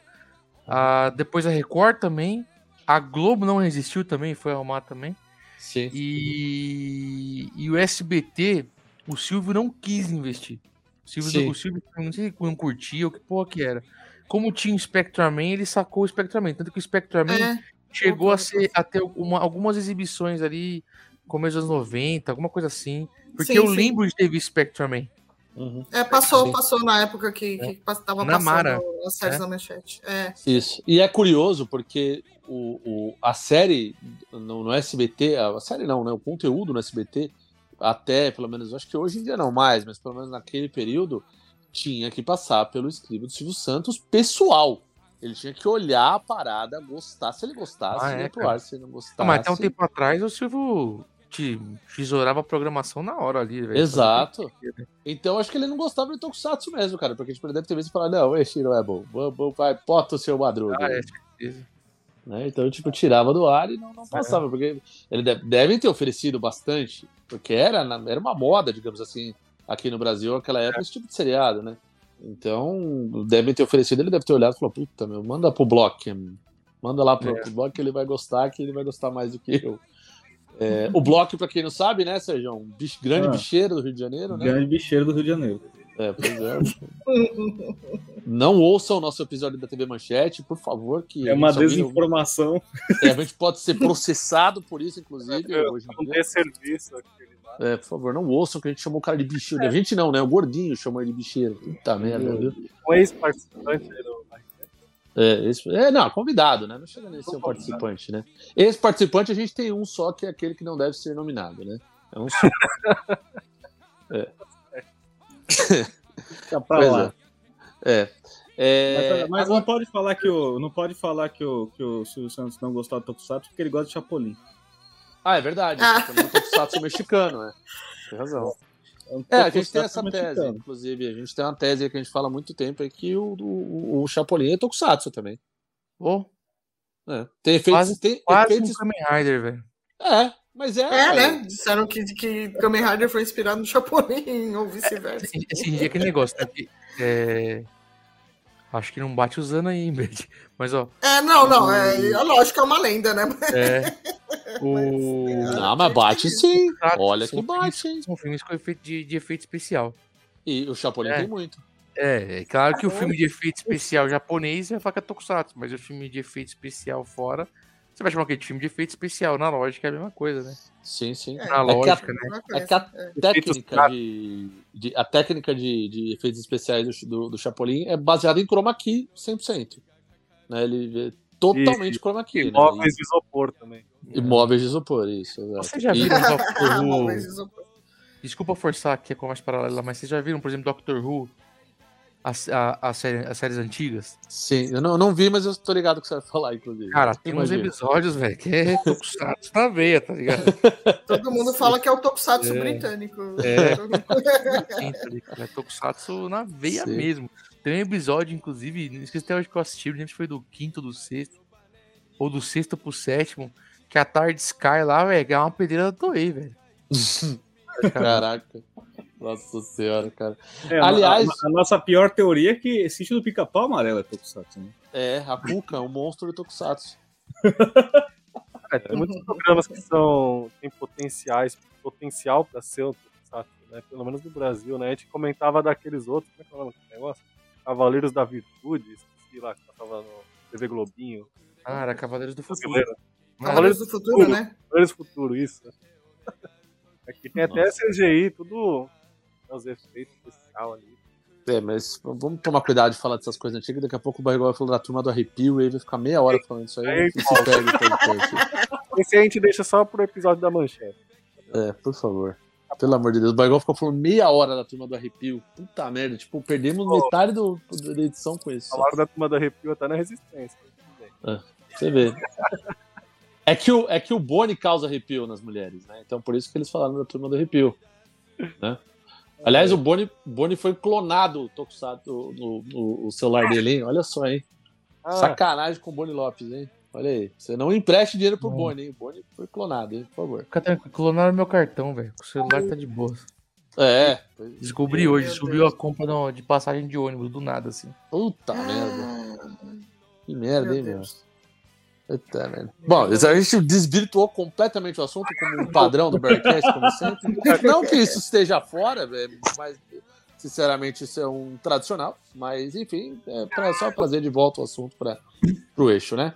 a, depois a Record também, a Globo não resistiu também, foi ao mar também. sim. E, e o SBT, o Silvio não quis investir. O Silvio, o Silvio não sei se não curtia ou que porra que era. Como tinha o Spectraman, ele sacou o Spectraman. Tanto que o Spectraman É, chegou a, concordo. ser, a ter uma- algumas exibições ali, começo dos anos 90, alguma coisa assim. Porque Sim, eu sim. lembro de ter visto Spectraman. Uhum. é, passou, Sim. passou na época que, tava Na passando Mara. as séries É. da manchete. É. Isso. E é curioso porque o, o- a série no, no SBT, a série não, né? O conteúdo no SBT, até pelo menos, acho que hoje em dia não mais, mas pelo menos naquele período, tinha que passar pelo escribo do Silvio Santos pessoal. Ele tinha que olhar a parada, gostar. Se ele gostasse, Ah, ia é, pro cara. ar. Se ele não gostasse. mas até um tempo atrás o Silvio te tesourava a programação na hora ali, velho. Exato. Então acho que ele não gostava de Tokusatsu mesmo, cara. Porque tipo, ele deve ter visto e falar, não, esse não é bom. Vai, bota o seu madruga. Ah, aí." é, certeza. né? Então, tipo, tirava do ar e não, não passava, porque ele deve, devem ter oferecido bastante, porque era, na- era uma moda, digamos assim, aqui no Brasil, naquela época, esse tipo de seriado, né? Então, devem ter oferecido, ele deve ter olhado e falou, puta, meu, manda pro Block, manda lá pro, É. pro Block que ele vai gostar, que ele vai gostar mais do que eu. É, o Block, pra quem não sabe, né, Sérgio? Um bicho, grande Ah. bicheiro do Rio de Janeiro, né? Grande bicheiro do Rio de Janeiro. É, pois é. Não ouçam o nosso episódio da TV Manchete, por favor, que É uma desinformação. é, a gente pode ser processado por isso, inclusive, hoje em Não tem serviço aquele lá. É, por favor, não ouçam que a gente chamou o cara de bicheiro. A gente não, né? O gordinho chamou ele de bicheiro. Puta merda, viu? Um ex-participante do É, esse, é, não, convidado, né? Não chega nem a ser um participante, né? Esse participante a gente tem um só, que é aquele que não deve ser nominado, né? É um só. Fica pra Pois lá. É. É, Mas, mas agora- não pode falar que o não pode falar que o, que o Silvio Santos não gostou do Tokusatsu porque ele gosta de Chapolin. Ah, é verdade. Ah. Também um tokusatsu mexicano, né? Tem razão. Um É, a gente tem essa tese, mexicano. inclusive. A gente tem uma tese que a gente fala há muito tempo, é que o, o, o Chapolin é tokusatsu também. Pô, né? Tem efeitos. Quase- tem quase efeitos um Kamen Rider, velho. É, mas é. É, cara. né? Disseram que, que Kamen Rider foi inspirado no Chapolin, ou vice-versa. Esse, dia é aquele negócio, né? que, é, Acho que não bate usando aí. Mas, ó, É, não, não, é, é lógico que é uma lenda, né? é. O. Não, mas bate sim. Ah, Olha que bate, hein? São filmes com efeito de, de efeito especial. E o Chapolin É. tem muito. É, é claro que o filme de efeito especial japonês é faca tokusatsu, mas o filme de efeito especial fora. Você vai chamar o quê? De filme de efeito especial. Na lógica é a mesma coisa, né? Sim, sim. É, Na É que a- lógica, né? É que a é. técnica de, de- a técnica de, de efeitos especiais do, do, do Chapolin é baseada em chroma key 100%. Né? Ele é totalmente chroma key. né? Imóveis de isopor também. Imóveis de isopor, isso. Exato. Vocês já viram Doctor Who? isso- Desculpa forçar aqui a conversa paralela, mas vocês já viram, por exemplo, Doctor Who? As, a- a série- as séries antigas? Sim, eu não, não vi, mas eu tô ligado o que você vai falar, inclusive. Cara, tem uns Imagina. episódios, velho, que é tokusatsu na veia, tá ligado? Todo mundo fala que é o Tokusatsu É. britânico. É. Todo mundo- Sim, ligado? É tokusatsu na veia Sim. mesmo. Tem um episódio, inclusive, não esqueci até hoje que eu assisti, não lembro se foi do quinto do sexto, ou do sexto pro sétimo, que a Tard Sky lá, velho, é uma pedreira da Toei, velho. Caraca. Nossa senhora, cara. É, Aliás- a, a nossa pior teoria é que sítio do pica-pau amarelo é Tokusatsu. Né? É, a Kuka é um monstro de Tokusatsu. É, tem muitos programas que são tem potenciais, potencial para ser um Tokusatsu, né? Pelo menos no Brasil, né? A gente comentava daqueles outros, como é que é o nome desse negócio? Cavaleiros da Virtude, esqueci lá, que passava no TV Globinho. Ah, era Cavaleiros do Futuro. Brasileiro. Cavaleiros do Futuro, né? Cavaleiros do Futuro, isso. Aqui tem até CGI, tudo os efeitos especial ali. É, mas vamos tomar cuidado de falar dessas coisas antigas. Daqui a pouco o Barrigol vai falar da turma do arrepio e aí vai ficar meia hora falando isso aí. Aí, e se perde o podcast. Esse aí a gente deixa só pro episódio da manchete. É, por favor. Pelo amor de Deus. O Barrigol ficou falando meia hora da turma do arrepio. Puta merda. Tipo, perdemos metade do, da edição com isso. Falaram da turma do arrepio até na resistência. Tudo bem. Você vê. É que, o, é que o Boni causa arrepio nas mulheres, né? Então por isso que eles falaram da turma do arrepio. Né? Aliás, o Boni, Boni foi clonado Tokusatsu no, no- o celular dele, hein? Olha só, hein? Ah, Sacanagem com o Boni Lopes, hein? Olha aí. Você não empreste dinheiro pro Não. Boni, hein? O Boni foi clonado, hein? Por favor. Fica tranquilo, clonaram meu cartão, velho. O celular tá de boa. É. Descobri Meu hoje, Deus. subiu a compra no- de passagem de ônibus, do nada, assim. Puta merda. Ah, Que merda, meu hein. Puta merda. Bom, a gente desvirtuou completamente o assunto como um padrão do Bearcast, como sempre. Não que isso esteja fora, é, mas sinceramente isso é um tradicional. Mas enfim, é pra, só trazer de volta o assunto para o eixo, né?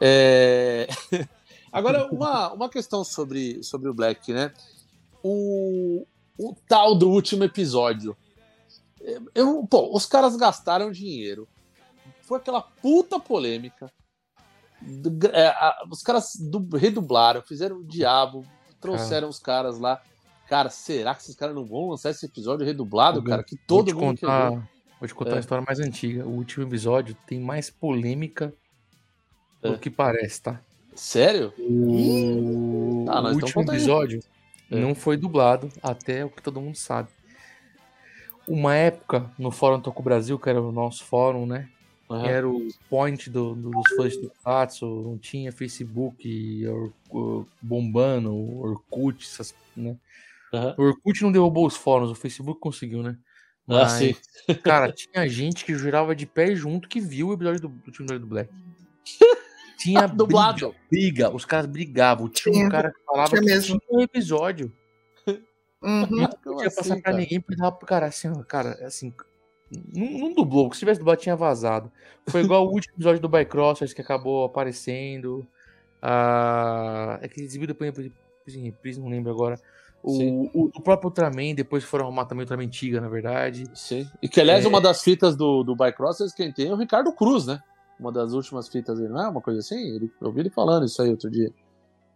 É, Agora, uma, uma questão sobre, sobre o Black, né? O, o tal do último episódio. Eu, pô, os caras gastaram dinheiro. Foi aquela puta polêmica. Do- é, a- os caras du- redublaram, fizeram o diabo, trouxeram os caras lá. Cara, será que esses caras não vão lançar esse episódio redublado, cara? Que todo vou mundo contar. Vou te contar É. uma história mais antiga. O último episódio tem mais polêmica É. do que parece, tá? Sério? O, nós o último conta aí. episódio É. Não foi dublado, até o que todo mundo sabe. Uma época, no Fórum Toku Brasil, que era o nosso fórum, né? Que era o point do- do- dos fãs de Tokusatsu, não tinha Facebook Or- Or- bombando, Orkut, essas, né? Aham. O Orkut não derrubou os fóruns, o Facebook conseguiu, né? Ah, Mas, sim. cara, tinha gente que jurava de pé junto que viu o episódio do, do time do Black. Tinha Dublado. briga, briga, os caras brigavam. Tinha um cara que falava Tinha que mesmo. tinha um episódio. Uhum. Não podia passar assim, pra cara? ninguém, porque dava pro cara assim, cara, assim. Não, não dublou, porque se tivesse dublado tinha vazado. Foi igual o último episódio do Bycrossers que acabou aparecendo. Ah, é que exibido depois depois em reprise, não lembro agora. O, o, o próprio Ultraman, depois foram arrumar também o Ultraman antiga, na verdade. Sim. E que, aliás, É. uma das fitas do, do Bycrossers quem tem é o Ricardo Cruz, né? Uma das últimas fitas dele, não é uma coisa assim? Ele, eu ouvi ele falando isso aí outro dia.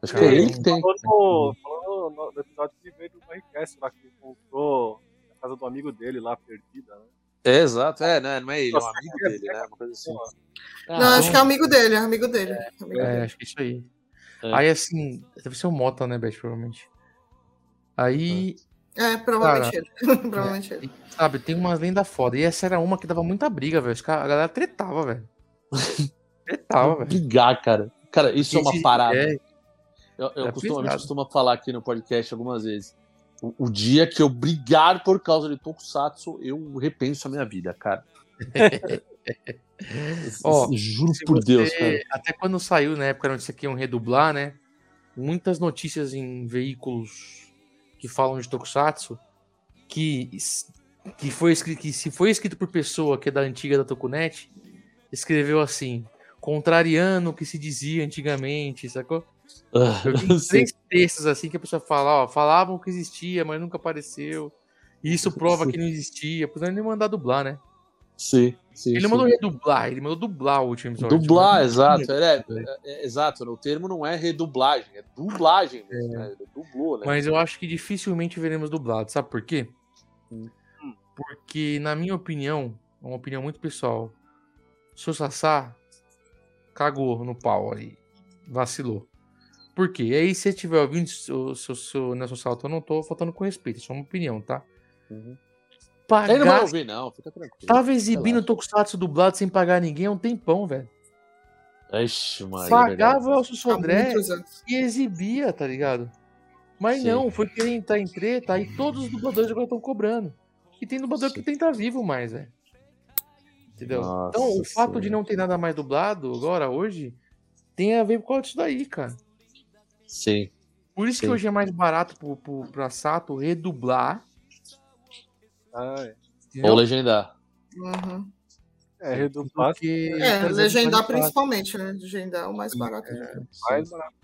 Acho que é Cara, ele que tem. Falou no, falou no, no episódio que veio do Barricast lá, que encontrou na casa do amigo dele lá, perdida, né? É, exato, é, né? Não é ele, é um amigo dele, né? Uma coisa assim. Não, acho que é amigo dele, é amigo dele. Amigo É, dele. acho que é isso aí. É. Aí assim, deve ser o Mota, né, Beth, provavelmente. Aí, É, provavelmente ele. provavelmente ele. sabe, tem umas lendas foda. E essa era uma que dava muita briga, velho. A galera tretava, velho. Tretava, velho. Brigar, cara. Cara, isso é uma Esse- parada. é, Eu, eu É costumo, a gente pesado. costuma falar aqui no podcast algumas vezes. O, o dia que eu brigar por causa de Tokusatsu, eu repenso a minha vida, cara. Ó, Juro por você- Deus, cara. Até quando saiu, na época onde isso aqui iam redublar, né? Muitas notícias em veículos que falam de Tokusatsu que, que, foi que se foi escrito por pessoa que é da antiga da Tokunet, escreveu assim, contrariando o que se dizia antigamente, sacou? Eu vi Sim, três textos assim que a pessoa fala, ó, falavam que existia, mas nunca apareceu. E isso prova que não existia. Pois ele mandar dublar, né? Sim, sim. Ele sim. mandou redublar, ele mandou dublar o último episódio. Dublar, Tipo, exato. É, é, é, exato, o termo não é redublagem, é dublagem mesmo, né? Ele dublou, né? Mas eu acho que dificilmente veremos dublado, sabe por quê? Hum. Porque, na minha opinião, é uma opinião muito pessoal, o Sassá cagou no pau ali, vacilou. Por quê? E aí, se você estiver ouvindo o seu, seu Nelson Salto, eu não tô faltando com respeito, é uma opinião, tá? Uhum. Pagar, Ele não vai ouvir, não, fica tranquilo. tava exibindo Relaxa. Tokusatsu dublado sem pagar ninguém há um tempão, velho. Ixi, mano. Pagava o Elcio Sodré e exibia, tá ligado? Mas Sim. não, foi querer entrar em treta e todos os dubladores agora estão cobrando. E tem dublador Sim. que tem tá vivo mais, velho. Entendeu? Nossa então, o fato de Senhora. não ter nada mais dublado agora, hoje, tem a ver com isso daí, cara. Sim. Por isso Sim. que hoje é mais barato pro, pro, pra Sato redublar. Ah, é. Ou legendar. Uhum. É, redublar Porque, É, exemplo, legendar principalmente, né? Legendar é o mais barato. mais barato.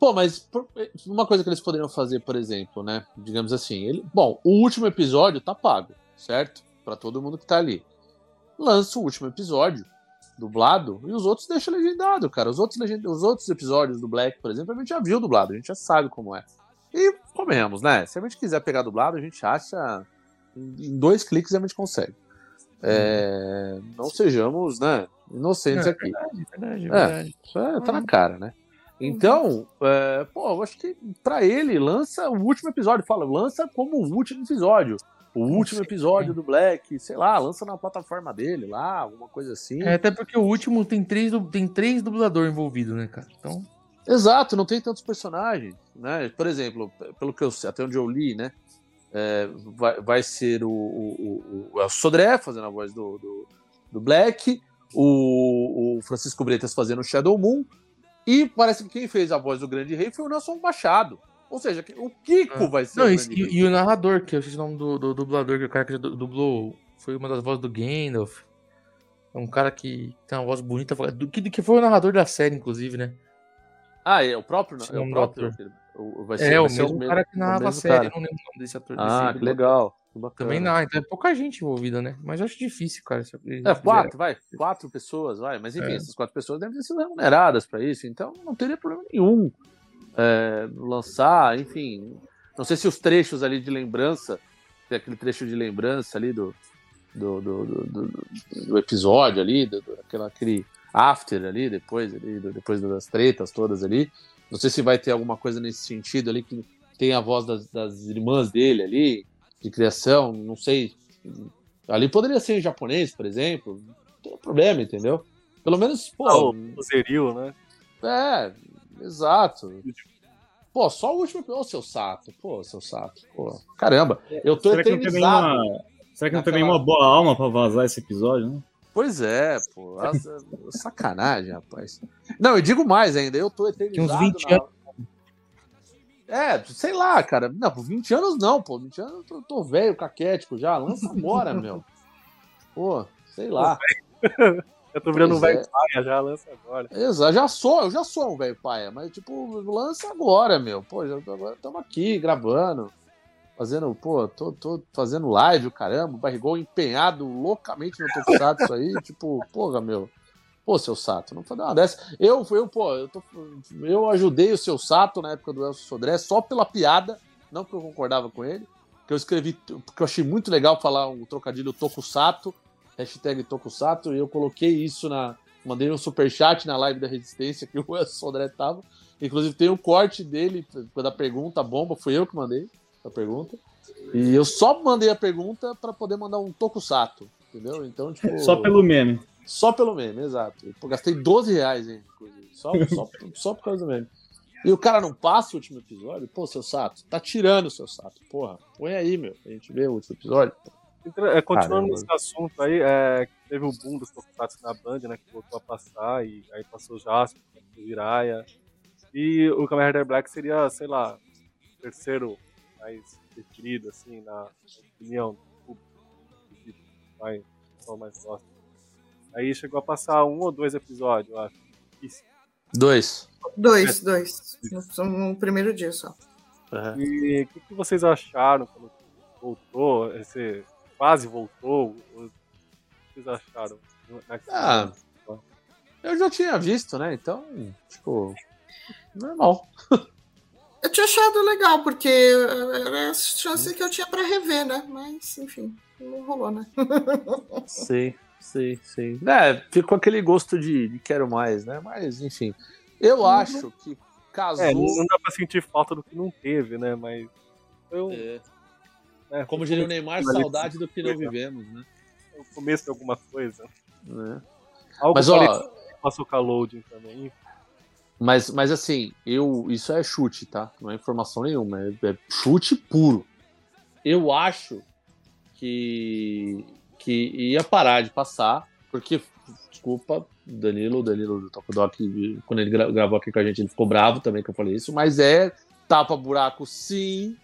Pô, mas por- uma coisa que eles poderiam fazer, por exemplo, né? Digamos assim, ele, bom, o último episódio tá pago, certo? Pra todo mundo que tá ali. Lança o último episódio dublado e os outros deixa legendado, cara. Os outros, legend... os outros episódios do Black, por exemplo, a gente já viu dublado, a gente já sabe como é. E comemos, né? Se a gente quiser pegar dublado, a gente acha em dois cliques a gente consegue. É, Não sejamos, né, inocentes é aqui. Verdade, verdade, É. verdade. Isso é, tá na cara, né? Então, é, pô, eu acho que pra ele, lança o último episódio. Fala, lança como o último episódio. O último episódio do Black, sei lá, lança na plataforma dele lá, alguma coisa assim. É, até porque o último tem três, tem três dubladores envolvidos, né, cara? Então, Exato, não tem tantos personagens, né? Por exemplo, pelo que eu sei, até onde eu li, né? É, vai, vai ser o, o, o, o El Sodré fazendo a voz do, do, do Black, o, o Francisco Bretas fazendo o Shadow Moon, e parece que quem fez a voz do Grande Rei foi o Nelson Machado. Ou seja, o Kiko Ah. vai ser Não, o e, Rei. e- e o narrador, que eu esqueci o nome do, do dublador, que é o cara que dublou, foi uma das vozes do Gandalf. É um cara que tem uma voz bonita, do- que, que foi o narrador da série, inclusive, né? Ah, é o próprio? É o próprio? O- vai é, ser- o vai ser mesmo o cara que o narrava a série, cara. não lembro o nome desse ator. Ah, desse que legal. Que bacana. Também não, então é pouca gente envolvida, né? Mas acho difícil, cara. É, quatro, vai. Quatro pessoas, vai. Mas enfim, É. essas quatro pessoas devem ter sido remuneradas para isso, então não teria problema nenhum é, lançar, enfim. Não sei se os trechos ali de lembrança, tem aquele trecho de lembrança ali do, do, do, do, do- episódio ali, do, aquela, aquele after ali, depois, ali, depois das tretas todas ali. Não sei se vai ter alguma coisa nesse sentido ali que tem a voz das, das irmãs dele ali, de criação, não sei. Ali poderia ser em japonês, por exemplo. Não tem problema, entendeu? Pelo menos, pô. Ah, o Zeril, né? É, exato. Pô, só o último. Ô, seu Sato. Pô, seu Sato. Pô, caramba, eu tô Será que eternizado. nenhuma, será que não tem nenhuma boa alma pra vazar esse episódio, né? Pois é, pô. as- Sacanagem, rapaz. Não, eu digo mais ainda. Eu tô eternizado. Tinha uns 20 na- anos. É, sei lá, cara. Não, por 20 anos não, pô. 20 anos eu tô, tô velho, caquético já. Lança agora, meu. Pô, sei lá. Eu tô virando um Pois velho é. paia já, lança agora. Exato, já sou, eu já sou um velho paia, mas tipo, lança agora, meu. Pô, já estamos aqui gravando, fazendo, pô, tô, tô fazendo live, o caramba, o Barrigol empenhado loucamente no Tokusatsu aí, tipo, porra, meu. Pô, seu Sato, não dar uma dessa. Eu, eu, pô, eu, tô, eu ajudei o seu Sato na época do Elcio Sodré só pela piada, não porque eu concordava com ele, que eu escrevi, porque eu achei muito legal falar um trocadilho Tokusato, hashtag Tokusato, e eu coloquei isso na, Mandei um superchat na live da Resistência que o Elcio Sodré tava. Inclusive tem um corte dele da pergunta, bomba, fui eu que mandei a pergunta. E eu só mandei a pergunta para poder mandar um tokusato, entendeu? Então, tipo. Só pelo meme. Só pelo meme, exato. Eu gastei 12 reais, hein, inclusive. Só, só, só por causa do meme. E o cara não passa o último episódio? Pô, seu Sato, tá tirando o seu Sato. Porra, põe aí, meu, pra gente ver o último episódio. É, continuando Caramba. nesse assunto aí, é, teve o boom dos Tokusatsu na Band, né? Que voltou a passar, e aí passou Jasper, passou Jiraiya. E o Kamen Rider Black seria, sei lá, o terceiro mais preferido, assim, na opinião do público. que Vai, o pessoal mais gosta. Aí chegou a passar um ou dois episódios, eu acho. Isso. Dois. Dois, dois. São no primeiro dia só. E o que, que vocês acharam quando voltou? Esse quase voltou? O que vocês acharam? Na- Ah, eu já tinha visto, né? Então, tipo, normal. Eu tinha achado legal, porque era a chance que eu tinha pra rever, né? Mas, enfim, não rolou, né? Sim, sim, sim. É, ficou aquele gosto de, de quero mais, né? Mas, enfim. Eu acho que casou. É, não, dá pra sentir falta do que não teve, né? Mas. Um, É, né, como diria o Neymar, saudade do que não vivemos, né? o começo de alguma coisa. Né? Algo Mas, ó, passou com a loading também. Mas, mas assim, eu, isso é chute, tá? Não é informação nenhuma, é, é chute puro. Eu acho que, que ia parar de passar, porque, desculpa, Danilo, Danilo do Tokudok, quando ele gra- gravou aqui com a gente, ele ficou bravo também que eu falei isso, mas é tapa-buraco sim.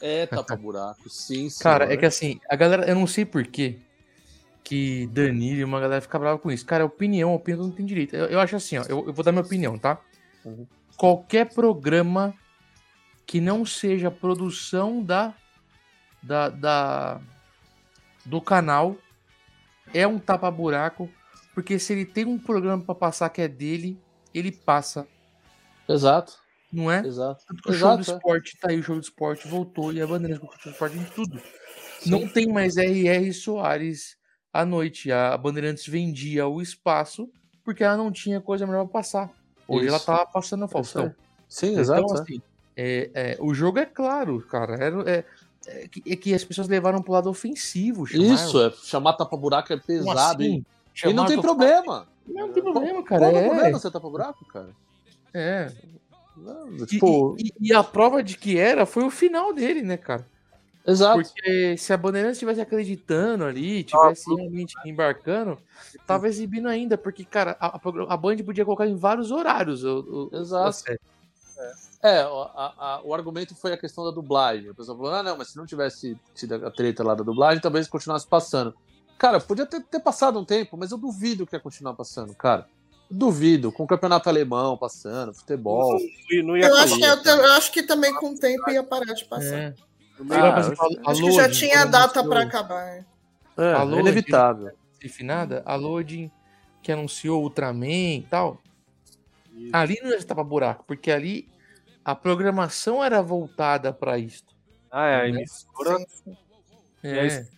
É tapa-buraco, sim, sim. Cara, é que assim, a galera, eu não sei por quê que Danilo e uma galera fica brava com isso. Cara, é opinião, a opinião não tem direito. Eu, eu acho assim, ó, eu, eu vou dar minha opinião, tá? Uhum. Qualquer programa que não seja produção da, da, da do canal é um tapa-buraco, porque se ele tem um programa pra passar que é dele, ele passa, Exato, não é? exato. Tanto que o show do Exato, é. esporte tá aí, o show do esporte voltou e a bandeira do show do esporte em tudo. Não tem mais RR Soares à noite. A Bandeirantes vendia o espaço porque ela não tinha coisa melhor pra passar. Hoje ela Isso. tá passando no Faustão. Sim, Então, exato. é. assim, é, é, o jogo é claro, cara. Era- É, é que, é que as pessoas levaram pro lado ofensivo. chamaram. Isso, é, chamar tapa-buraco é pesado, assim? hein? E não tem problema. Não tem problema, cara. Qual é o é, problema você tapa-buraco, cara? é. Não, E, Tipo, e- e a prova de que era foi o final dele, né, cara? Exato. Porque se a Bandeirantes estivesse acreditando ali, tivesse realmente embarcando, tava exibindo ainda, porque, cara, a, a Band podia colocar em vários horários. O, o- Exato. É, o- a- a- o argumento foi a questão da dublagem. A pessoa falou, ah, não, mas se não tivesse tido a treta lá da dublagem, talvez continuasse passando. Cara, podia ter, ter passado um tempo, mas eu duvido que ia continuar passando, cara. Duvido, com o campeonato alemão passando, futebol. Não ia Eu acho, que, eu, eu acho que também com o tempo ia parar de passar. É. Ah, a- a Acho que já tinha quando data pra acabar. é. É, Alô, é inevitável. Definada, a Loading que anunciou Ultraman e tal, Isso. ali não estava buraco, porque ali a programação era voltada pra isto. Ah, é, a né? emissora. Sim. É isso. É.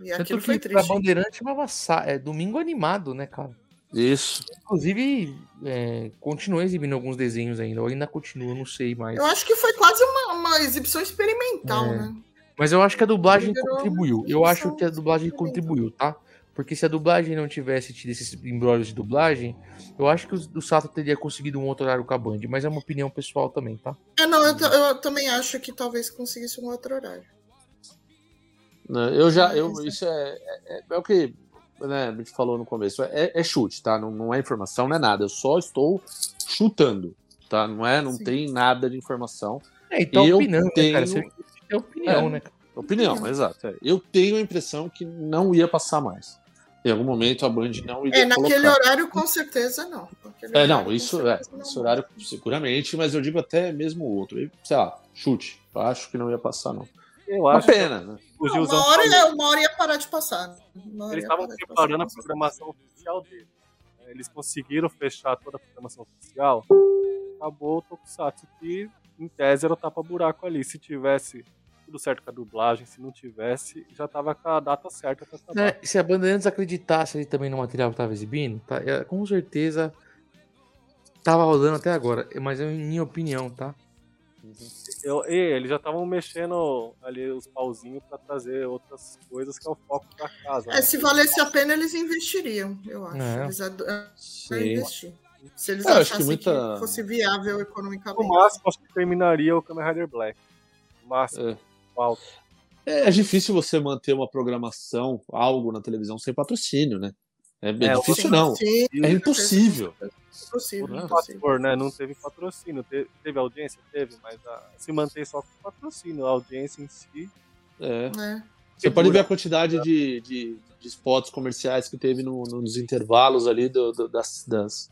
E Tanto aquilo que foi pra triste. Bandeirante chamava Sa- é, Domingo Animado, né, cara? Isso. Inclusive, é, continua exibindo alguns desenhos ainda, ou ainda continua, não sei mais. Eu acho que foi quase uma, uma exibição experimental, É. né? Mas eu acho que a dublagem contribuiu. Eu acho que a dublagem contribuiu, tá? Porque se a dublagem não tivesse tido esses embrólios de dublagem, eu acho que o, Sato teria conseguido um outro horário com a Band. Mas é uma opinião pessoal também, tá? É, não, eu, eu também acho que talvez conseguisse um outro horário. Né, Eu já, eu, isso é, é, é o que né, a gente falou no começo. É, é chute, tá? Não, não é informação, não é nada. Eu só estou chutando, tá? Não é, não Sim. tem nada de informação. É, então Eu opinando, né, cara? tenho- Você tem opinião, É. né? cara? Opinião, exato. é. Eu tenho a impressão que não ia passar mais. Em algum momento a Band não iria É, naquele colocar. horário, com certeza não. Naquele É, horário, não, com isso é. não. Esse horário seguramente, mas eu digo até mesmo o outro. Sei lá, chute. Eu acho que não ia passar, não. Eu Uma acho pena, né? que o Não, uma, hora, é- uma hora ia parar de passar. Uma hora Eles estavam preparando a programação oficial dele. É, Eles conseguiram fechar toda a programação oficial. Acabou o Tokusatsu, que em tese era o tapa-buraco ali. Se tivesse tudo certo com a dublagem, se não tivesse, já tava com a data certa pra acabar. Né, Se a Bandeirantes acreditasse ali também no material que tava exibindo, tá? É, com certeza tava rodando até agora. Mas é minha opinião, tá? Eu- e eles já estavam mexendo ali os pauzinhos pra trazer outras coisas que é o foco da casa. É, né? se valesse a pena, eles investiriam, eu acho. É. Eles é, investir. Se eles É, que achassem que, muita- fosse viável No economicamente. máximo, acho que terminaria o Kamen Rider Black. No máximo, É. falta. É difícil você manter uma programação, algo na televisão sem patrocínio, né? É, bem É, difícil, Sim, não. Sim, É impossível. impossível. Não, fator, né? Não teve patrocínio. Teve, teve audiência? Teve, mas a- se manter só com patrocínio, a audiência em si. É. É. Você pode ver a quantidade de, de, de spots comerciais que teve no- nos intervalos ali do- do- das, das,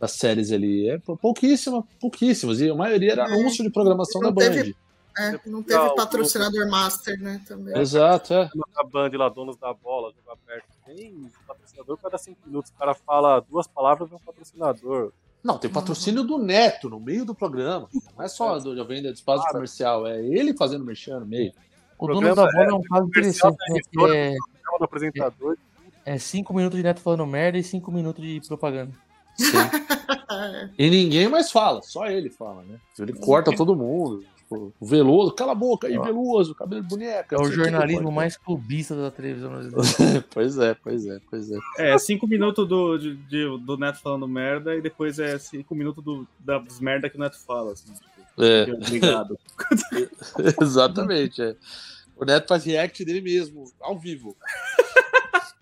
das séries ali. É pou- pouquíssima, pouquíssimas. E a maioria era É. anúncio de programação da Band. teve- É, não teve patrocinador master, né? Também. Exato, é. A Band lá, donos da bola, jogo aberto. Tem patrocinador cada cinco minutos. O cara fala duas palavras, vem um patrocinador. Não, tem patrocínio do Neto no meio do programa. Não é só do venda de espaço Claro. comercial, é ele fazendo merchan no meio. O dono programa da bola é um caso interessante, né? emissora. é, do apresentador. é cinco minutos de neto falando merda e cinco minutos de propaganda. É. E ninguém mais fala, só ele fala, né? Ele corta todo mundo. Tipo, o Veloso, cala a boca aí, Veloso, cabelo de boneca. É o jornalismo mais clubista da televisão brasileira. pois é, pois é, pois é. É, cinco minutos do, de- de- do Neto falando merda e depois é cinco minutos do, das merda que o Neto fala. Assim, tipo, É, Obrigado. exatamente. É. O Neto faz react dele mesmo, ao vivo.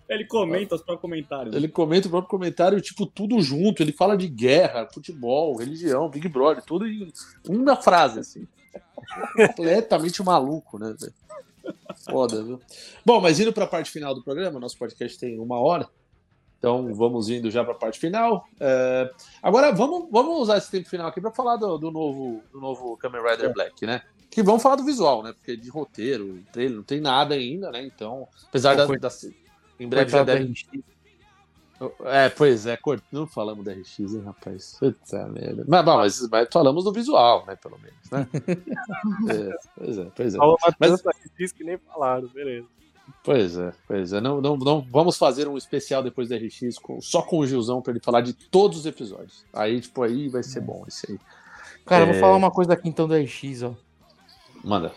Ele comenta os próprios comentários. Ele comenta o próprio comentário, tipo, tudo junto. Ele fala de guerra, futebol, religião, Big Brother, tudo em uma frase, assim. Completamente maluco, né, velho? Foda, viu? Bom, mas indo pra parte final do programa, nosso podcast tem uma hora. Então vamos indo já pra parte final. É, Agora vamos, vamos usar esse tempo final aqui pra falar do, do novo, do novo Kamen Rider Black, né? Que vamos falar do visual, né? Porque de roteiro, trailer, não tem nada ainda, né? Então, apesar da, da- Em breve já deve RX. É, pois é, não falamos da RX, hein, rapaz? Puta merda. Mas, bom, mas, mas falamos do visual, né, pelo menos, né? É, pois é, pois é. Fala uma Mas- que diz que nem falaram, beleza. Pois é, pois é. Não, não, não, vamos fazer um especial depois da RX com- só com o Gilzão pra ele falar de todos os episódios. Aí, tipo, aí vai ser bom isso aí. Cara, eu É. vou falar uma coisa aqui então da RX, ó. Manda.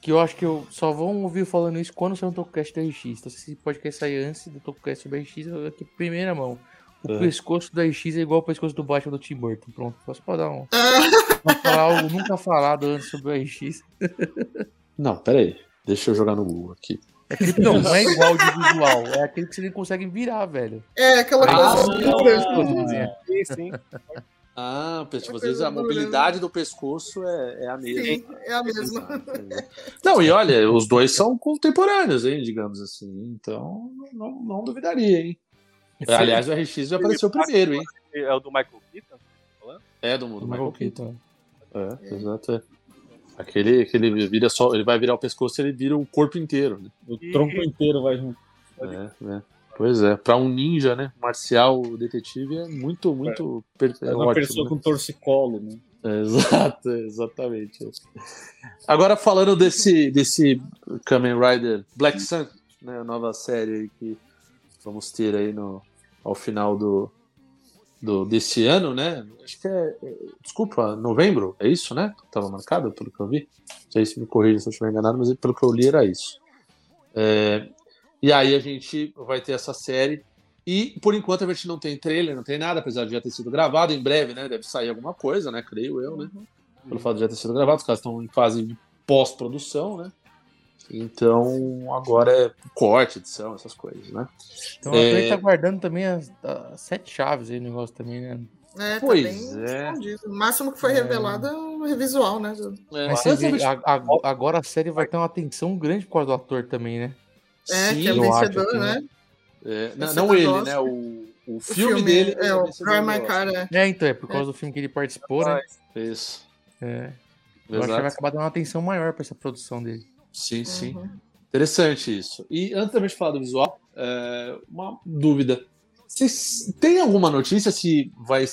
Que eu acho que eu só vão ouvir falando isso quando sair um Tokocast da RX. Então, se esse podcast sair antes do Tokocast sobre a RX, eu aqui primeira mão. O É. pescoço da RX é igual ao pescoço do Batman do Tim Burton. Pronto, só pra dar um. pra falar algo nunca falado antes sobre o RX. Não, pera aí. Deixa eu jogar no Google aqui. É aquele, não, não é igual de visual, é aquele que você nem consegue virar, velho. É, aquela Ah, coisa. Sim, sim. Ah, tipo, às É vezes a do- mobilidade do pescoço é, é a mesma. Sim, é a mesma. Exato, exato. Não, e olha, os dois são contemporâneos, hein, digamos assim. Então, não, não duvidaria, hein? Aliás, o RX vai aparecer primeiro, hein? É o do Michael Keaton? É do mundo Michael Michael Keaton. Keaton. É, exato. É. Aquele, aquele vira só, ele vai virar o pescoço, ele vira o corpo inteiro, né? O tronco inteiro vai junto. É, né? Pois é, pra um ninja, né? Marcial detetive é muito, muito per- é É uma ótimo. pessoa né? com torcicolo, né? É, Exato, exatamente. Agora falando desse, desse Kamen Rider Black Sun, né, a nova série que vamos ter aí no, ao final do, do, desse ano, né? Acho que é, é- Desculpa, novembro, é isso, né? Tava marcado, pelo que eu vi. Não sei se me corrija se eu estiver enganado, mas pelo que eu li era isso. É, e aí a gente vai ter essa série. E por enquanto a gente não tem trailer, não tem nada, apesar de já ter sido gravado. Em breve, né? Deve sair alguma coisa, né? Creio eu, né? Pelo fato de já ter sido gravado, os caras estão em fase de pós-produção, né? Então agora é corte, edição, essas coisas, né? Então a É. Play tá guardando também as, as sete chaves aí no negócio também, né? É, Pois tá bem é. escondido. O máximo que foi revelado é o visual, né? É, Mas a vê, gente- a- a- agora a série vai ter uma atenção grande por causa do ator também, né? É, Sim, que é acho vencedor, que, né? É, não, não ele, Oscar. né? O, o, O filme, dele. É, o vencedor Cry do My. Car, é. É, então, é por causa do filme que ele participou, né? Isso. É. Eu acho que Exato. vai acabar dando uma atenção maior pra essa produção dele. Sim, sim. Uhum. Interessante isso. E antes da gente falar do visual, é, uma dúvida. Vocês têm alguma notícia se vai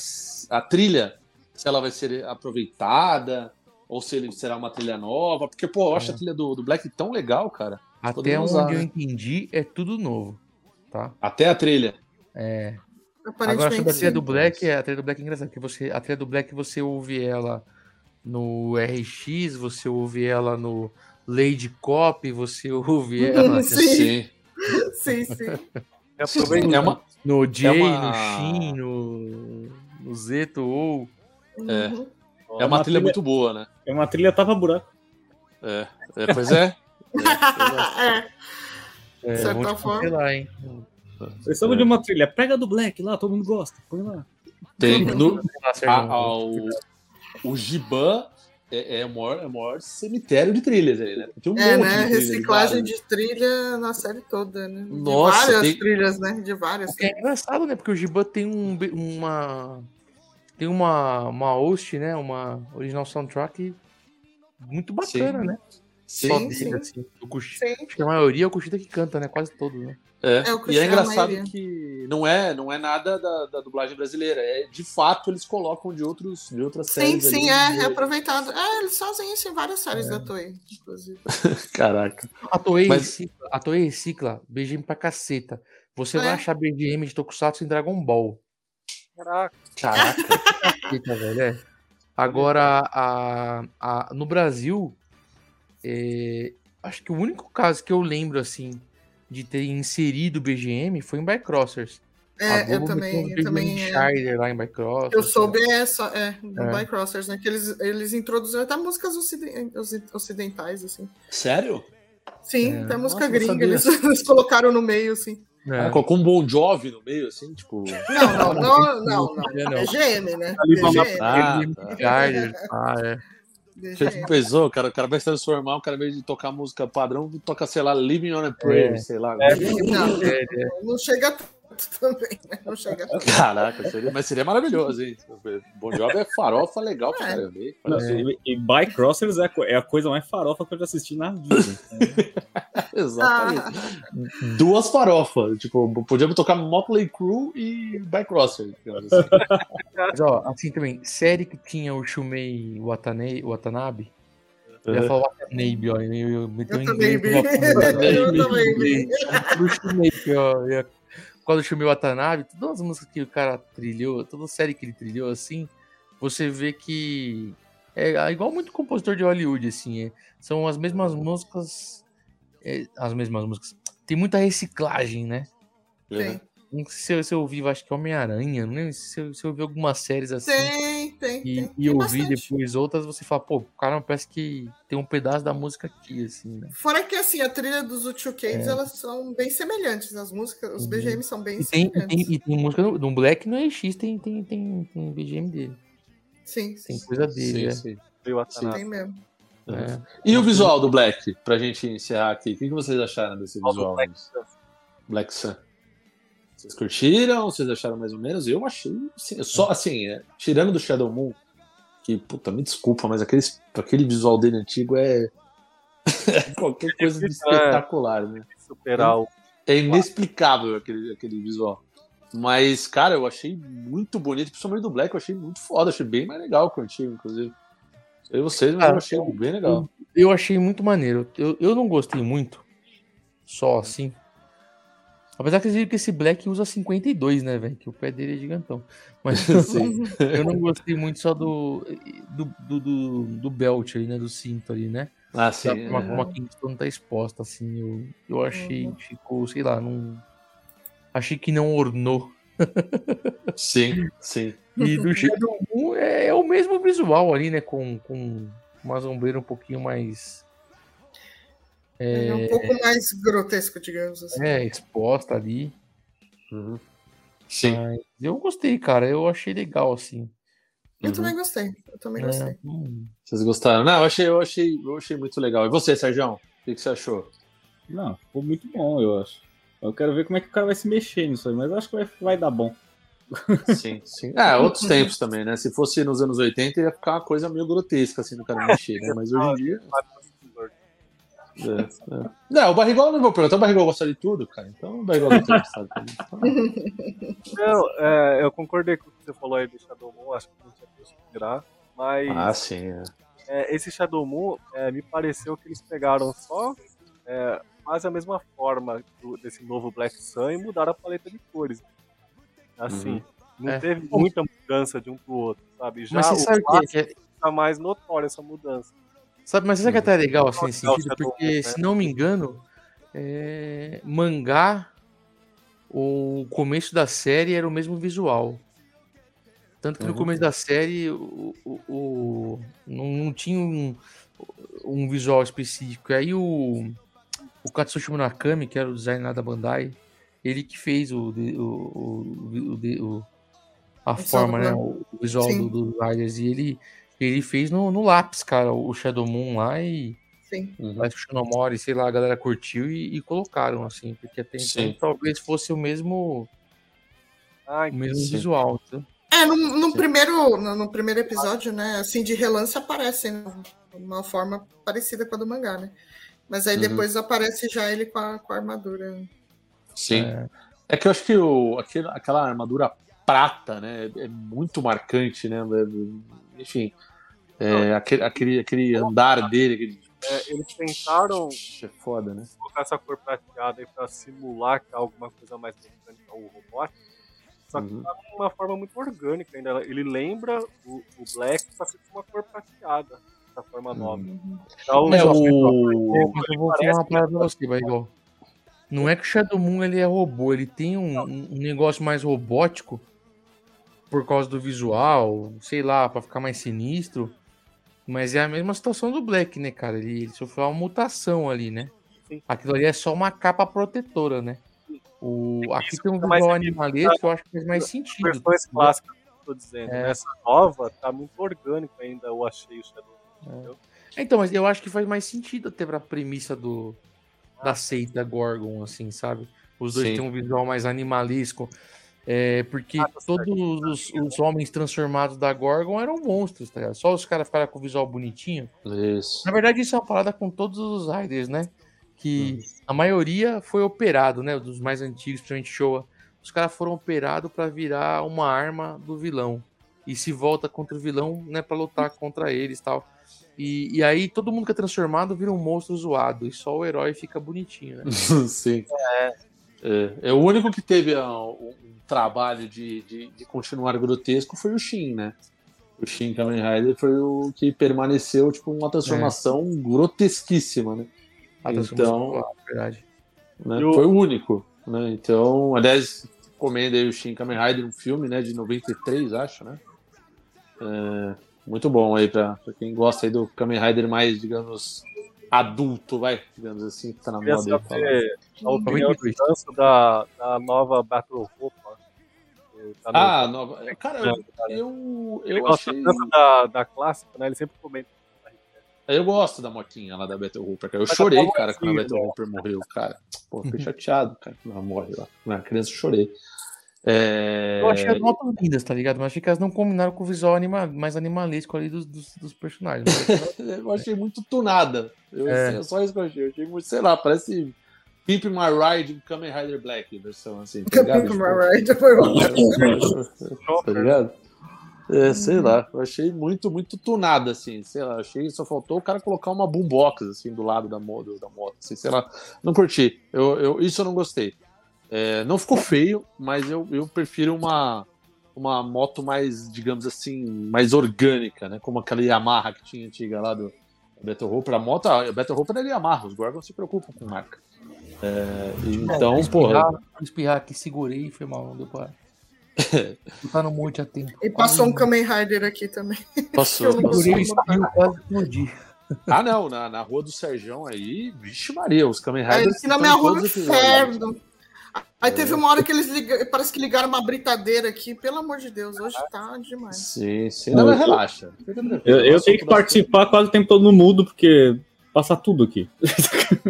a trilha, se ela vai ser aproveitada ou se ele será uma trilha nova? Porque pô, eu acho É. a trilha do, do Black tão legal, cara. Até Podemos onde usar, eu né? entendi, é tudo novo, tá? Até a trilha. É. Agora sobre a trilha do Black, a trilha do Black é engraçada, porque você, a trilha do Black você ouve ela no RX, você ouve ela no Lady Cop, você ouve ela Sim. Sim. Sim, sim. Aproveitando, É uma, no J, uma- no Shin, no, no Zeto ou É. Uhum. é uma trilha muito boa, né? É uma trilha tava buraco. É, é, pois é. É. é, certa vão te forma. cancelar, hein? Precisamos de uma trilha. Pega do Black lá, todo mundo gosta. Põe lá. Tem. No, a- a- o, o Giban é, é, o maior, é o maior cemitério de trilhas ali, né? Tem um É, monte né? de Reciclagem várias. de trilha na série toda, né? De Nossa, várias tem- trilhas, né? De várias. É engraçado, né? Porque o Giban tem um, uma. Tem uma, uma host, né? Uma original soundtrack muito bacana, Sim. né? Sim, Só sim. dele, assim. O Kushi- Sim. Acho que a maioria é o Kushida que canta, né? Quase todo, né? É, É, o e é engraçado que não é, não é nada da, da dublagem brasileira. É de fato eles colocam de outros, de outras Sim, séries. sim, ali. é, é aproveitado. É, eles fazem isso em várias séries da Toei, inclusive. Caraca. A Toei, Mas- recicla, a Toei recicla BGM pra caceta. Você É. vai achar BGM de Tokusatsu em Dragon Ball. caraca, Caraca. Eita, velho, é. Agora, a, a, no Brasil, é, acho que o único caso que eu lembro, assim, de ter inserido BGM foi em Bycrossers. É, eu também, eu também. É. Lá em Bycrossers. Eu soube essa, é, do É. Bycrossers, né? Que eles, eles introduziram até músicas ociden- oci- ocidentais, assim. Sério? Sim, É. até música Nossa, gringa, eles, eles colocaram no meio, assim. É. Colocou um Bon Jovi no meio, assim, tipo. Não, não, não, não, não. É, não. BGM, né? Ali vamos BGM. Ah, BGM tá. Ah, é. Você BGM. pensou, o cara, o cara vai se transformar, o cara, ao invés de tocar música padrão, toca, sei lá, Living on a Prayer, É. sei lá. Não, É, é. não chega tanto também, né? Não chega tanto. Caraca, seria, mas seria maravilhoso, hein? Bon Jovi é farofa legal pra É. caramba. hein? Não, e, e Bycrossers é, a co- é a coisa mais farofa que eu já assisti na vida. Exatamente. Ah, Duas farofas. Tipo, podíamos tocar Motley Crue e Bycrosser. digamos assim. Mas, ó, assim também, série que tinha o Shumei Watanabe, Watanabe eu ia Uhum. falar Watanabe, ó, eu, eu meteu Eu em também vi. Watanabe. Eu também vi. Eu ia- Por causa do Shumei Watanabe, todas as músicas que o cara trilhou, toda série que ele trilhou, assim, você vê que é igual muito compositor de Hollywood, assim, é, são as mesmas músicas, é, as mesmas músicas. Tem muita reciclagem, né? Tem, Não sei se eu ouvi, acho que Homem-Aranha, não lembro se eu, se eu ouvi algumas séries assim. Tem, tem. E, tem, e tem ouvir bastante. depois outras, você fala, pô, cara, parece que tem um pedaço da música aqui, assim, né? Fora que assim, a trilha dos Utio Cades, É. elas são bem semelhantes. As músicas, os Uhum. BGM são bem E tem, e semelhantes. tem, e tem música no, no Black no EX, tem, tem, tem, tem BGM dele. Sim, Tem sim, coisa Sim, dele, sim. o Watanabe. tem mesmo. é. É. E o visual do Black, pra gente encerrar aqui, o que vocês acharam desse do visual? Black Black Sun. Vocês curtiram? Vocês acharam mais ou menos? Eu achei. assim, só assim, é, tirando do Shadow Moon, que, puta, me desculpa, mas aquele, aquele visual dele antigo é. é qualquer coisa de né? espetacular, né? Superar o É inexplicável aquele, aquele visual. Mas, cara, eu achei muito bonito, principalmente do Black, eu achei muito foda, achei bem mais legal que o antigo, inclusive. Eu vocês, mas Ah, eu achei bem legal. Eu achei muito maneiro. Eu, eu não gostei muito, só assim. Apesar que eu digo que esse Black usa 52, né, velho? Que o pé dele é gigantão. Mas Sim. eu não gostei muito só do, do, do, do, do belt ali, né? Do cinto ali, né? Ah, sim. forma como é. a Kingston tá exposta, assim. Eu, eu achei que ficou, sei lá, não. Achei que não ornou. Sim, sim. E do Shadow Moon é, é o mesmo visual ali, né? Com, com uma sombreira um pouquinho mais. É um pouco mais grotesco, digamos assim. É, exposta ali. Uhum. Sim. Mas eu gostei, cara. Eu achei legal, assim. Eu Uhum. também gostei. Eu também gostei. É, hum. Vocês gostaram? Não, eu achei, eu achei, eu achei muito legal. E você, Sérgio? O que, que você achou? Não, ficou muito bom, eu acho. Eu quero ver como é que o cara vai se mexer nisso aí, mas eu acho que vai, vai dar bom. Sim, sim. É, outros tempos também, né? Se fosse nos anos 80, ia ficar uma coisa meio grotesca, assim, do cara mexer, né? Mas hoje em dia. É, é. Não, o Barrigol não vou perguntar. O Barrigol gosta de tudo, cara. Então o Barrigol não tem gostado Não, é, eu concordei com o que você falou aí do Shadow Moon, acho que não tinha que esperar. Mas Ah, sim. É. é, esse Shadow Moon é, me pareceu que eles pegaram só é, quase a mesma forma do- desse novo Black Sun e mudaram a paleta de cores. Assim, Uhum. não É. teve muita mudança de um pro outro, sabe? Já Mas você o sabe que, tá mais notória essa mudança. Sabe, mas sabe que até é legal assim nesse sentido? Porque, né? se não me engano, é, mangá, o começo da série era o mesmo visual. Tanto que no Uhum. começo da série o, o- o- não, não tinha um, um visual específico. Aí o, o Katsushi Murakami, que era o designer da Bandai, ele que fez o, de- o, o, o, de- o- a forma, né? O visual Sim. do, do Riders. E ele, ele fez no, no lápis, cara, o Shadow Moon lá e Sim. Que o Shinomori, sei lá, a galera curtiu e, e colocaram, assim, porque até então talvez fosse o mesmo, Ah, o mesmo Sim. visual. entendeu? É, no, no primeiro, no, no primeiro episódio, né, assim, de relance aparece né, uma forma parecida com a do mangá, né? Mas aí Uhum. depois aparece já ele com a, com a armadura. Sim. É. É que eu acho que o, aquele- aquela armadura prata, né, é muito marcante, né? é- Enfim, é, aquele, aquele, aquele andar dele, aquele... é, eles tentaram é foda, né? colocar essa cor prateada aí pra simular que é alguma coisa mais mecânica ou robótica. Só que Uhum. tá de uma forma muito orgânica ainda. Ele lembra o, o Black, só que com uma cor prateada, dessa forma nova. Então, É, o... Mas eu vou falar uma parada pra você, vai igual. Não é que o Shadow Moon ele é robô, ele tem um, um negócio mais robótico por causa do visual, sei lá, pra ficar mais sinistro. Mas é a mesma situação do Black, né, cara? Ele, ele sofreu uma mutação ali, né? Sim. Aquilo ali é só uma capa protetora, né? O, aqui tem um visual animalesco que eu acho que faz mais sentido. versões entendeu? clássicas tô dizendo. É. Nessa nova, tá muito orgânico ainda, eu achei o Shadow. Então, mas eu acho que faz mais sentido até pra premissa do, da seita Gorgon, assim, sabe? Os dois Sim. têm um visual mais animalesco. É, porque Ah, tá todos os, os homens transformados da Gorgon eram monstros, tá ligado? Só os caras ficaram com o visual bonitinho. Isso. Na verdade, isso é uma parada com todos os Riders, né? Que Hum. a maioria foi operado, né? Dos mais antigos, principalmente Showa. Os caras foram operados pra virar uma arma do vilão. E se volta contra o vilão, né? Pra lutar contra eles e tal. E, e aí todo mundo que é transformado vira um monstro zoado. E só o herói fica bonitinho, né? Sim. É. é. o único que teve ah, um, um trabalho de, de, de continuar grotesco foi o Shin, né? O Shin Kamen Rider foi o que permaneceu, tipo, uma transformação grotesquíssima, né? A Então, zoada, verdade. né? O- Foi o único, né? Então, aliás, recomendo aí o Shin Kamen Rider, um filme, né, de 93, acho, né? É, muito bom aí pra, pra quem gosta aí do Kamen Rider mais, digamos, adulto, vai, digamos assim, que tá na moda saber a opinião do 92. Ganso da, da nova Battle Roupa. tá no- Ah, nova. Cara, eu, cara. eu, Ele eu achei. tanto da, da clássica, né? Ele sempre comenta. Eu gosto da motinha lá da Battle Hooper, cara. Eu Mas chorei, tá cara, quando a Battle né? Hooper morreu, cara. Pô, fiquei chateado, cara, quando ela morre lá. Era criança, eu chorei. É... Eu achei as notas lindas, tá ligado? Mas achei que elas não combinaram com o visual anima, mais animalesco ali dos, dos, dos personagens. Eu achei muito tunada. Eu, É. sei, só isso que eu achei. Eu achei muito, sei lá, parece Pimp My Ride Kamen Rider Black, versão assim, tá? Pimp My Ride foi tá ligado? É, sei lá, eu achei muito, muito tunada, assim, sei lá, achei só faltou o cara colocar uma boombox, assim, do lado da moto, da moto, assim, sei lá, não curti, eu, eu, isso eu não gostei. É, não ficou feio, mas eu, eu prefiro uma, uma moto mais, digamos assim, mais orgânica, né? Como aquela Yamaha que tinha antiga lá do Battle Hopper. A moto, a Battle Hopper é Yamaha, os Gorgon se preocupam com marca. É, então, porra. Espirrar, espirrar aqui, segurei e foi mal, não deu pra. Não tá no monte a tempo. E passou um Kamen Rider aqui também. Passou, Eu passou. Segurei o espirro, quase explodi. Ah, não, na, na rua do Serjão aí, vixe Maria, os Kamen Aí Riders. aqui na minha rua episódios. inferno. Aí teve uma hora que eles ligaram, parece que ligaram uma britadeira aqui, pelo amor de Deus, hoje tá demais. Sim, sim. Não, mas relaxa. Fica tranquilo. Eu, eu tenho que participar quase o tempo todo no mudo, porque passa tudo aqui.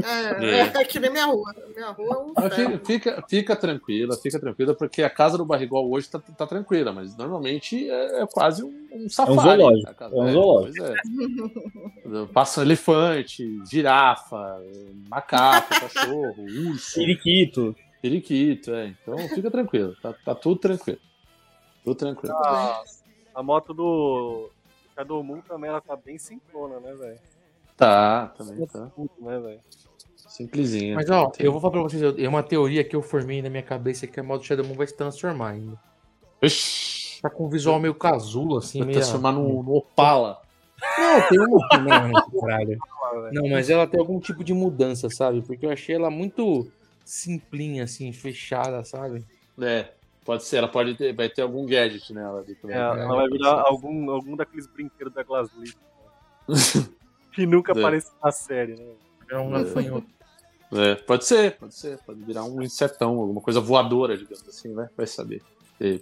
É, é. que nem minha rua. Minha rua é um. Fica, fica, fica tranquila, fica tranquila, porque a casa do Barrigol hoje tá, tá tranquila, mas normalmente é, é quase um, um safari. zoológico, a casa- é um zoológico. pois é. Passa elefante, girafa, macaco, cachorro, urso, Periquito. Periquito, é. Então fica tranquilo, tá, tá tudo tranquilo. Tudo tranquilo. A, a moto do Shadow Moon também ela tá bem sincrona, né, velho? Tá, também tá. Tudo, né, velho? Simplesinha. Mas ó, Tem- eu vou falar pra vocês, é uma teoria que eu formei na minha cabeça que a moto Shadow Moon vai se transformar ainda. Ixi, Tá com um visual meio casulo, assim, vai meio. transformar no, no Opala. Não, tem uma. Não, não, caralho. Não, mas ela tem algum tipo de mudança, sabe? Porque eu achei ela muito simplinha, assim, fechada, sabe? É, pode ser, ela pode ter, vai ter algum gadget nela ali também. É, ela vai virar algum, algum daqueles brinquedos da Glasly. que nunca É. aparece na série, né? É um gafanhoto. É, pode ser, pode ser, pode virar um insetão, alguma coisa voadora, digamos assim, né? Vai saber.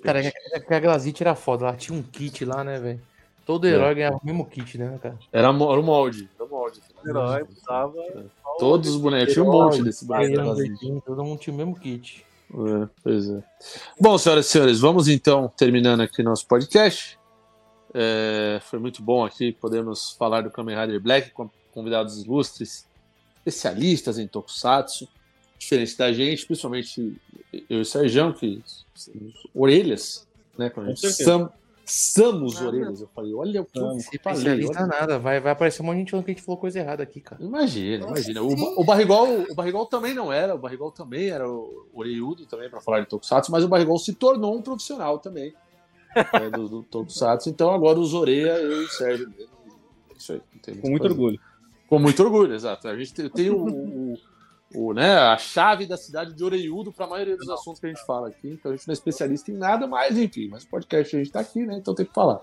Cara, é que a, que a Glazit era foda, ela tinha um kit lá, né, velho? Todo É. herói ganhava o mesmo kit, né, cara? Era, era o molde, era o molde. O herói usava. só Todos os bonecos, tinha um monte desse boneco. Aí, da anos Glazit. 80, todo mundo tinha o mesmo kit. É, pois é. Bom, senhoras e senhores, vamos então terminando aqui nosso podcast. É, foi muito bom aqui, podemos falar do Kamen Rider Black com convidados ilustres, especialistas em Tokusatsu, diferente da gente, principalmente eu e o Sérgio, que somos orelhas, né? Quando a gente Com certeza. sam, somos Ah, orelhas, eu falei, olha o que eu falei. olha- nada, vai, vai aparecer um monte de gente falando que a gente falou coisa errada aqui, cara. Imagina, imagina. O, o, Barrigol, o Barrigol também não era, o Barrigol também era o Oreiudo também para falar de Tokusatsu, mas o Barrigol se tornou um profissional também é, do, do Tokusatsu. Então agora os Oreia, eu e o Sérgio mesmo. Isso aí. não tem Com muito fazer. orgulho. Com muito orgulho, exato. A gente tem, tem o, o- o, né, a chave da cidade de Oreiudo para a maioria dos assuntos que a gente fala aqui. Então a gente não é especialista em nada, mas enfim, mas o podcast a gente está aqui, né? Então tem que falar.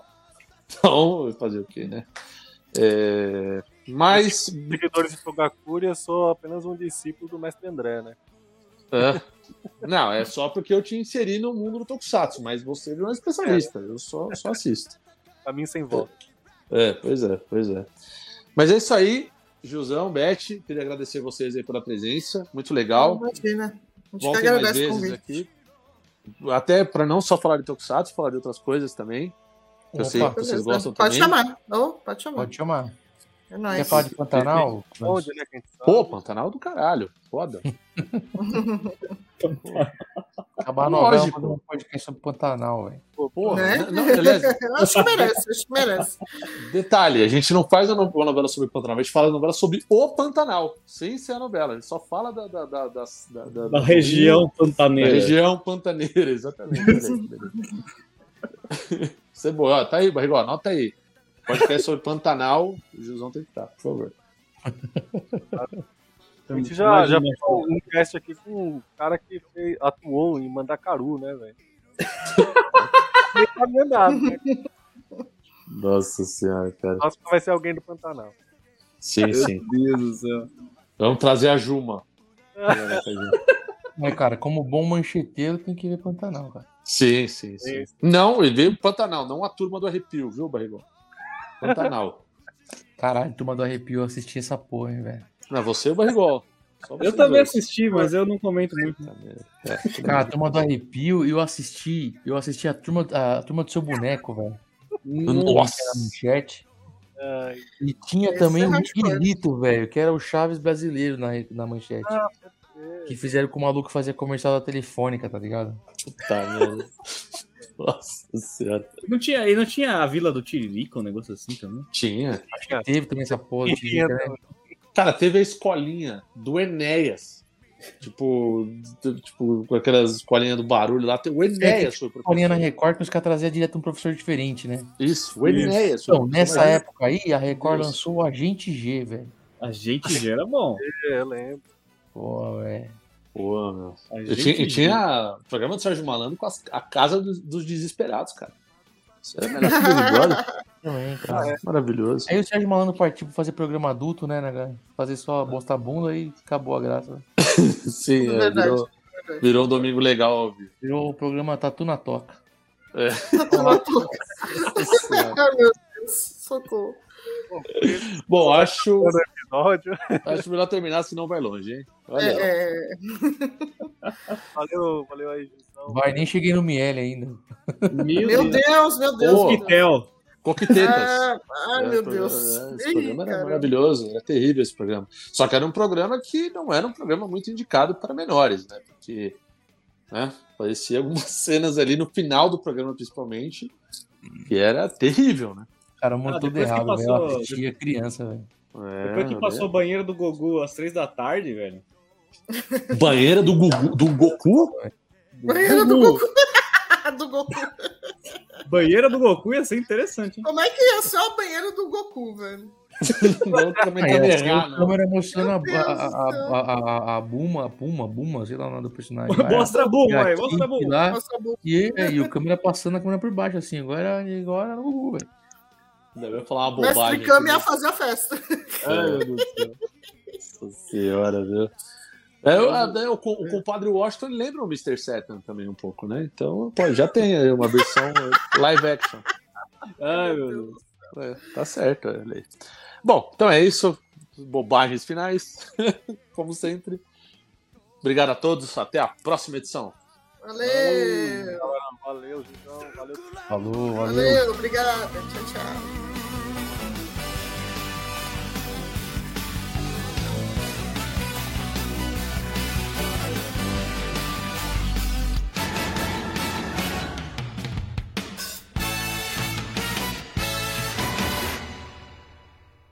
Então, fazer o quê, né? É, mas Seguidores de Togakuri, eu sou apenas um discípulo do Mestre André, né? É. Não, é só porque eu te inseri no mundo do Tokusatsu, mas você não é especialista, eu só, só assisto. Caminho sem volta. É, pois é, pois é. Mas é isso aí, Gilzão, Beth, queria agradecer vocês aí pela presença, muito legal. Imagina. A gente Voltem mais agradece o vezes convite. aqui. Até para não só falar de Tokusatsu, falar de outras coisas também. Eu Opa, sei que vocês Beleza. gostam Pode também. chamar. Oh, pode chamar. Pode chamar. É Quer nóis. falar de Pantanal? Onde, né? Pô, Pantanal do caralho, foda. Acabar a novela um podcast sobre Pantanal, velho. Porra, Né? não, aliás, Eu acho que merece, acho que merece. Detalhe, a gente não faz uma novela sobre Pantanal, a gente fala a novela sobre o Pantanal, sem ser a novela. A gente só fala da, da, da, da, da, da- Da região da pantaneira. região pantaneira, exatamente. Isso é boa. Tá aí, Barrigol, anota aí. Podcast sobre Pantanal, o Gilzão tem que estar, por favor. A gente já, já fez um cast aqui com um cara que fez- atuou em Mandacaru, né, velho? Nem sabia nada, né? Nossa senhora, cara. Nossa, vai ser alguém do Pantanal. Sim, sim. Meu Deus do céu. Vamos trazer a Juma. Mas, cara, como bom mancheteiro, tem que ver Pantanal, cara. Sim, sim, sim. Não, ele veio Pantanal, não a turma do arrepio, viu, Barrigol? Pantanal. Caralho, turma do arrepio, eu assisti essa porra, hein, velho. Não, você e o Barrigol. Eu também dois. assisti, mas eu não comento muito. É, Cara, a turma do arrepio, eu assisti, eu assisti a turma, a turma do seu boneco, velho. Nossa. Na manchete. Ai, E tinha Esse também é o. Miguelito, velho, que era o Chaves brasileiro na, na manchete. Ah, Que fizeram com o maluco fazer comercial da telefônica, tá ligado? Tá, merda. Nossa senhora. Não tinha, e não tinha a Vila do Tiririca, um negócio assim também? Tinha. Teve também essa porra. Tinha né? Cara, teve a escolinha do Enéas. Tipo, tipo, com aquelas escolinhas do barulho lá. Tem o Enéas foi o Escolinha na. Record que os caras traziam direto um professor diferente, né? Isso, o Enéas. foi o Então, nessa época aí, a Record Isso. lançou o Agente G, velho. A gente já era bom. É, eu lembro. Pô, velho. Pô, meu. E gente tinha, tinha o programa do Sérgio Malandro com as- a casa dos, dos desesperados, cara. Isso era melhor que o Big Brother. Também, cara. Maravilhoso. Aí o Sérgio Malandro partiu pra fazer programa adulto, né, né? Fazer só mostrar a bunda e acabou a graça. Sim, é, Verdade. virou, virou um domingo legal ao vivo. Virou o programa Tatu na Toca. Ai, meu Deus, socorro. Bom, acho, acho melhor terminar, senão vai longe, hein? Olha, É, é, Valeu, valeu aí, Gilson. Vai, nem cheguei no Miele ainda. Meu, meu Deus, meu Deus. Deus. Coquetel. Coquetetas. Ah, ai, É, meu Deus. programa- é, Esse Ih, programa era caramba. maravilhoso, era terrível esse programa. Só que era um programa que não era um programa muito indicado para menores, né? Porque né, parecia algumas cenas ali no final do programa, principalmente, que era terrível, né? Cara, muito Ah, tudo errado, velho. passou- Eu assistia criança, velho. É, Depois que passou o banheiro do Gogu às três da tarde, velho. né? Banheira do, Gugu- do Goku? Banheiro do Gugu. Goku. do Goku. Banheira do Goku ia ser interessante, hein? Como é que ia ser o banheiro do Goku, velho? Não, também tá errado, não. câmera mostrando a, a, a, a, a, a Buma, a Puma, Buma, sei lá o nome do personagem. Mostra a Buma, a aí, mostra a Buma. e, é, e o câmera passando a câmera por baixo, assim. Agora, agora no Gugu, velho. Ainda vai falar uma Mestre bobagem. Kami aqui, ia fazer a festa. Ai, meu Deus do céu. Nossa senhora, viu? É, o, é, o, o compadre Washington lembra o Mr. Satan também um pouco, né? Então, pô, já tem aí uma versão live action. Ai, meu Deus. É, tá certo, olha aí. Bom, então é isso. Bobagens finais, como sempre. Obrigado a todos, até a próxima edição. Valeu. Valeu, Gilson. Valeu. Falou, valeu. Valeu, obrigada. Tchau, tchau.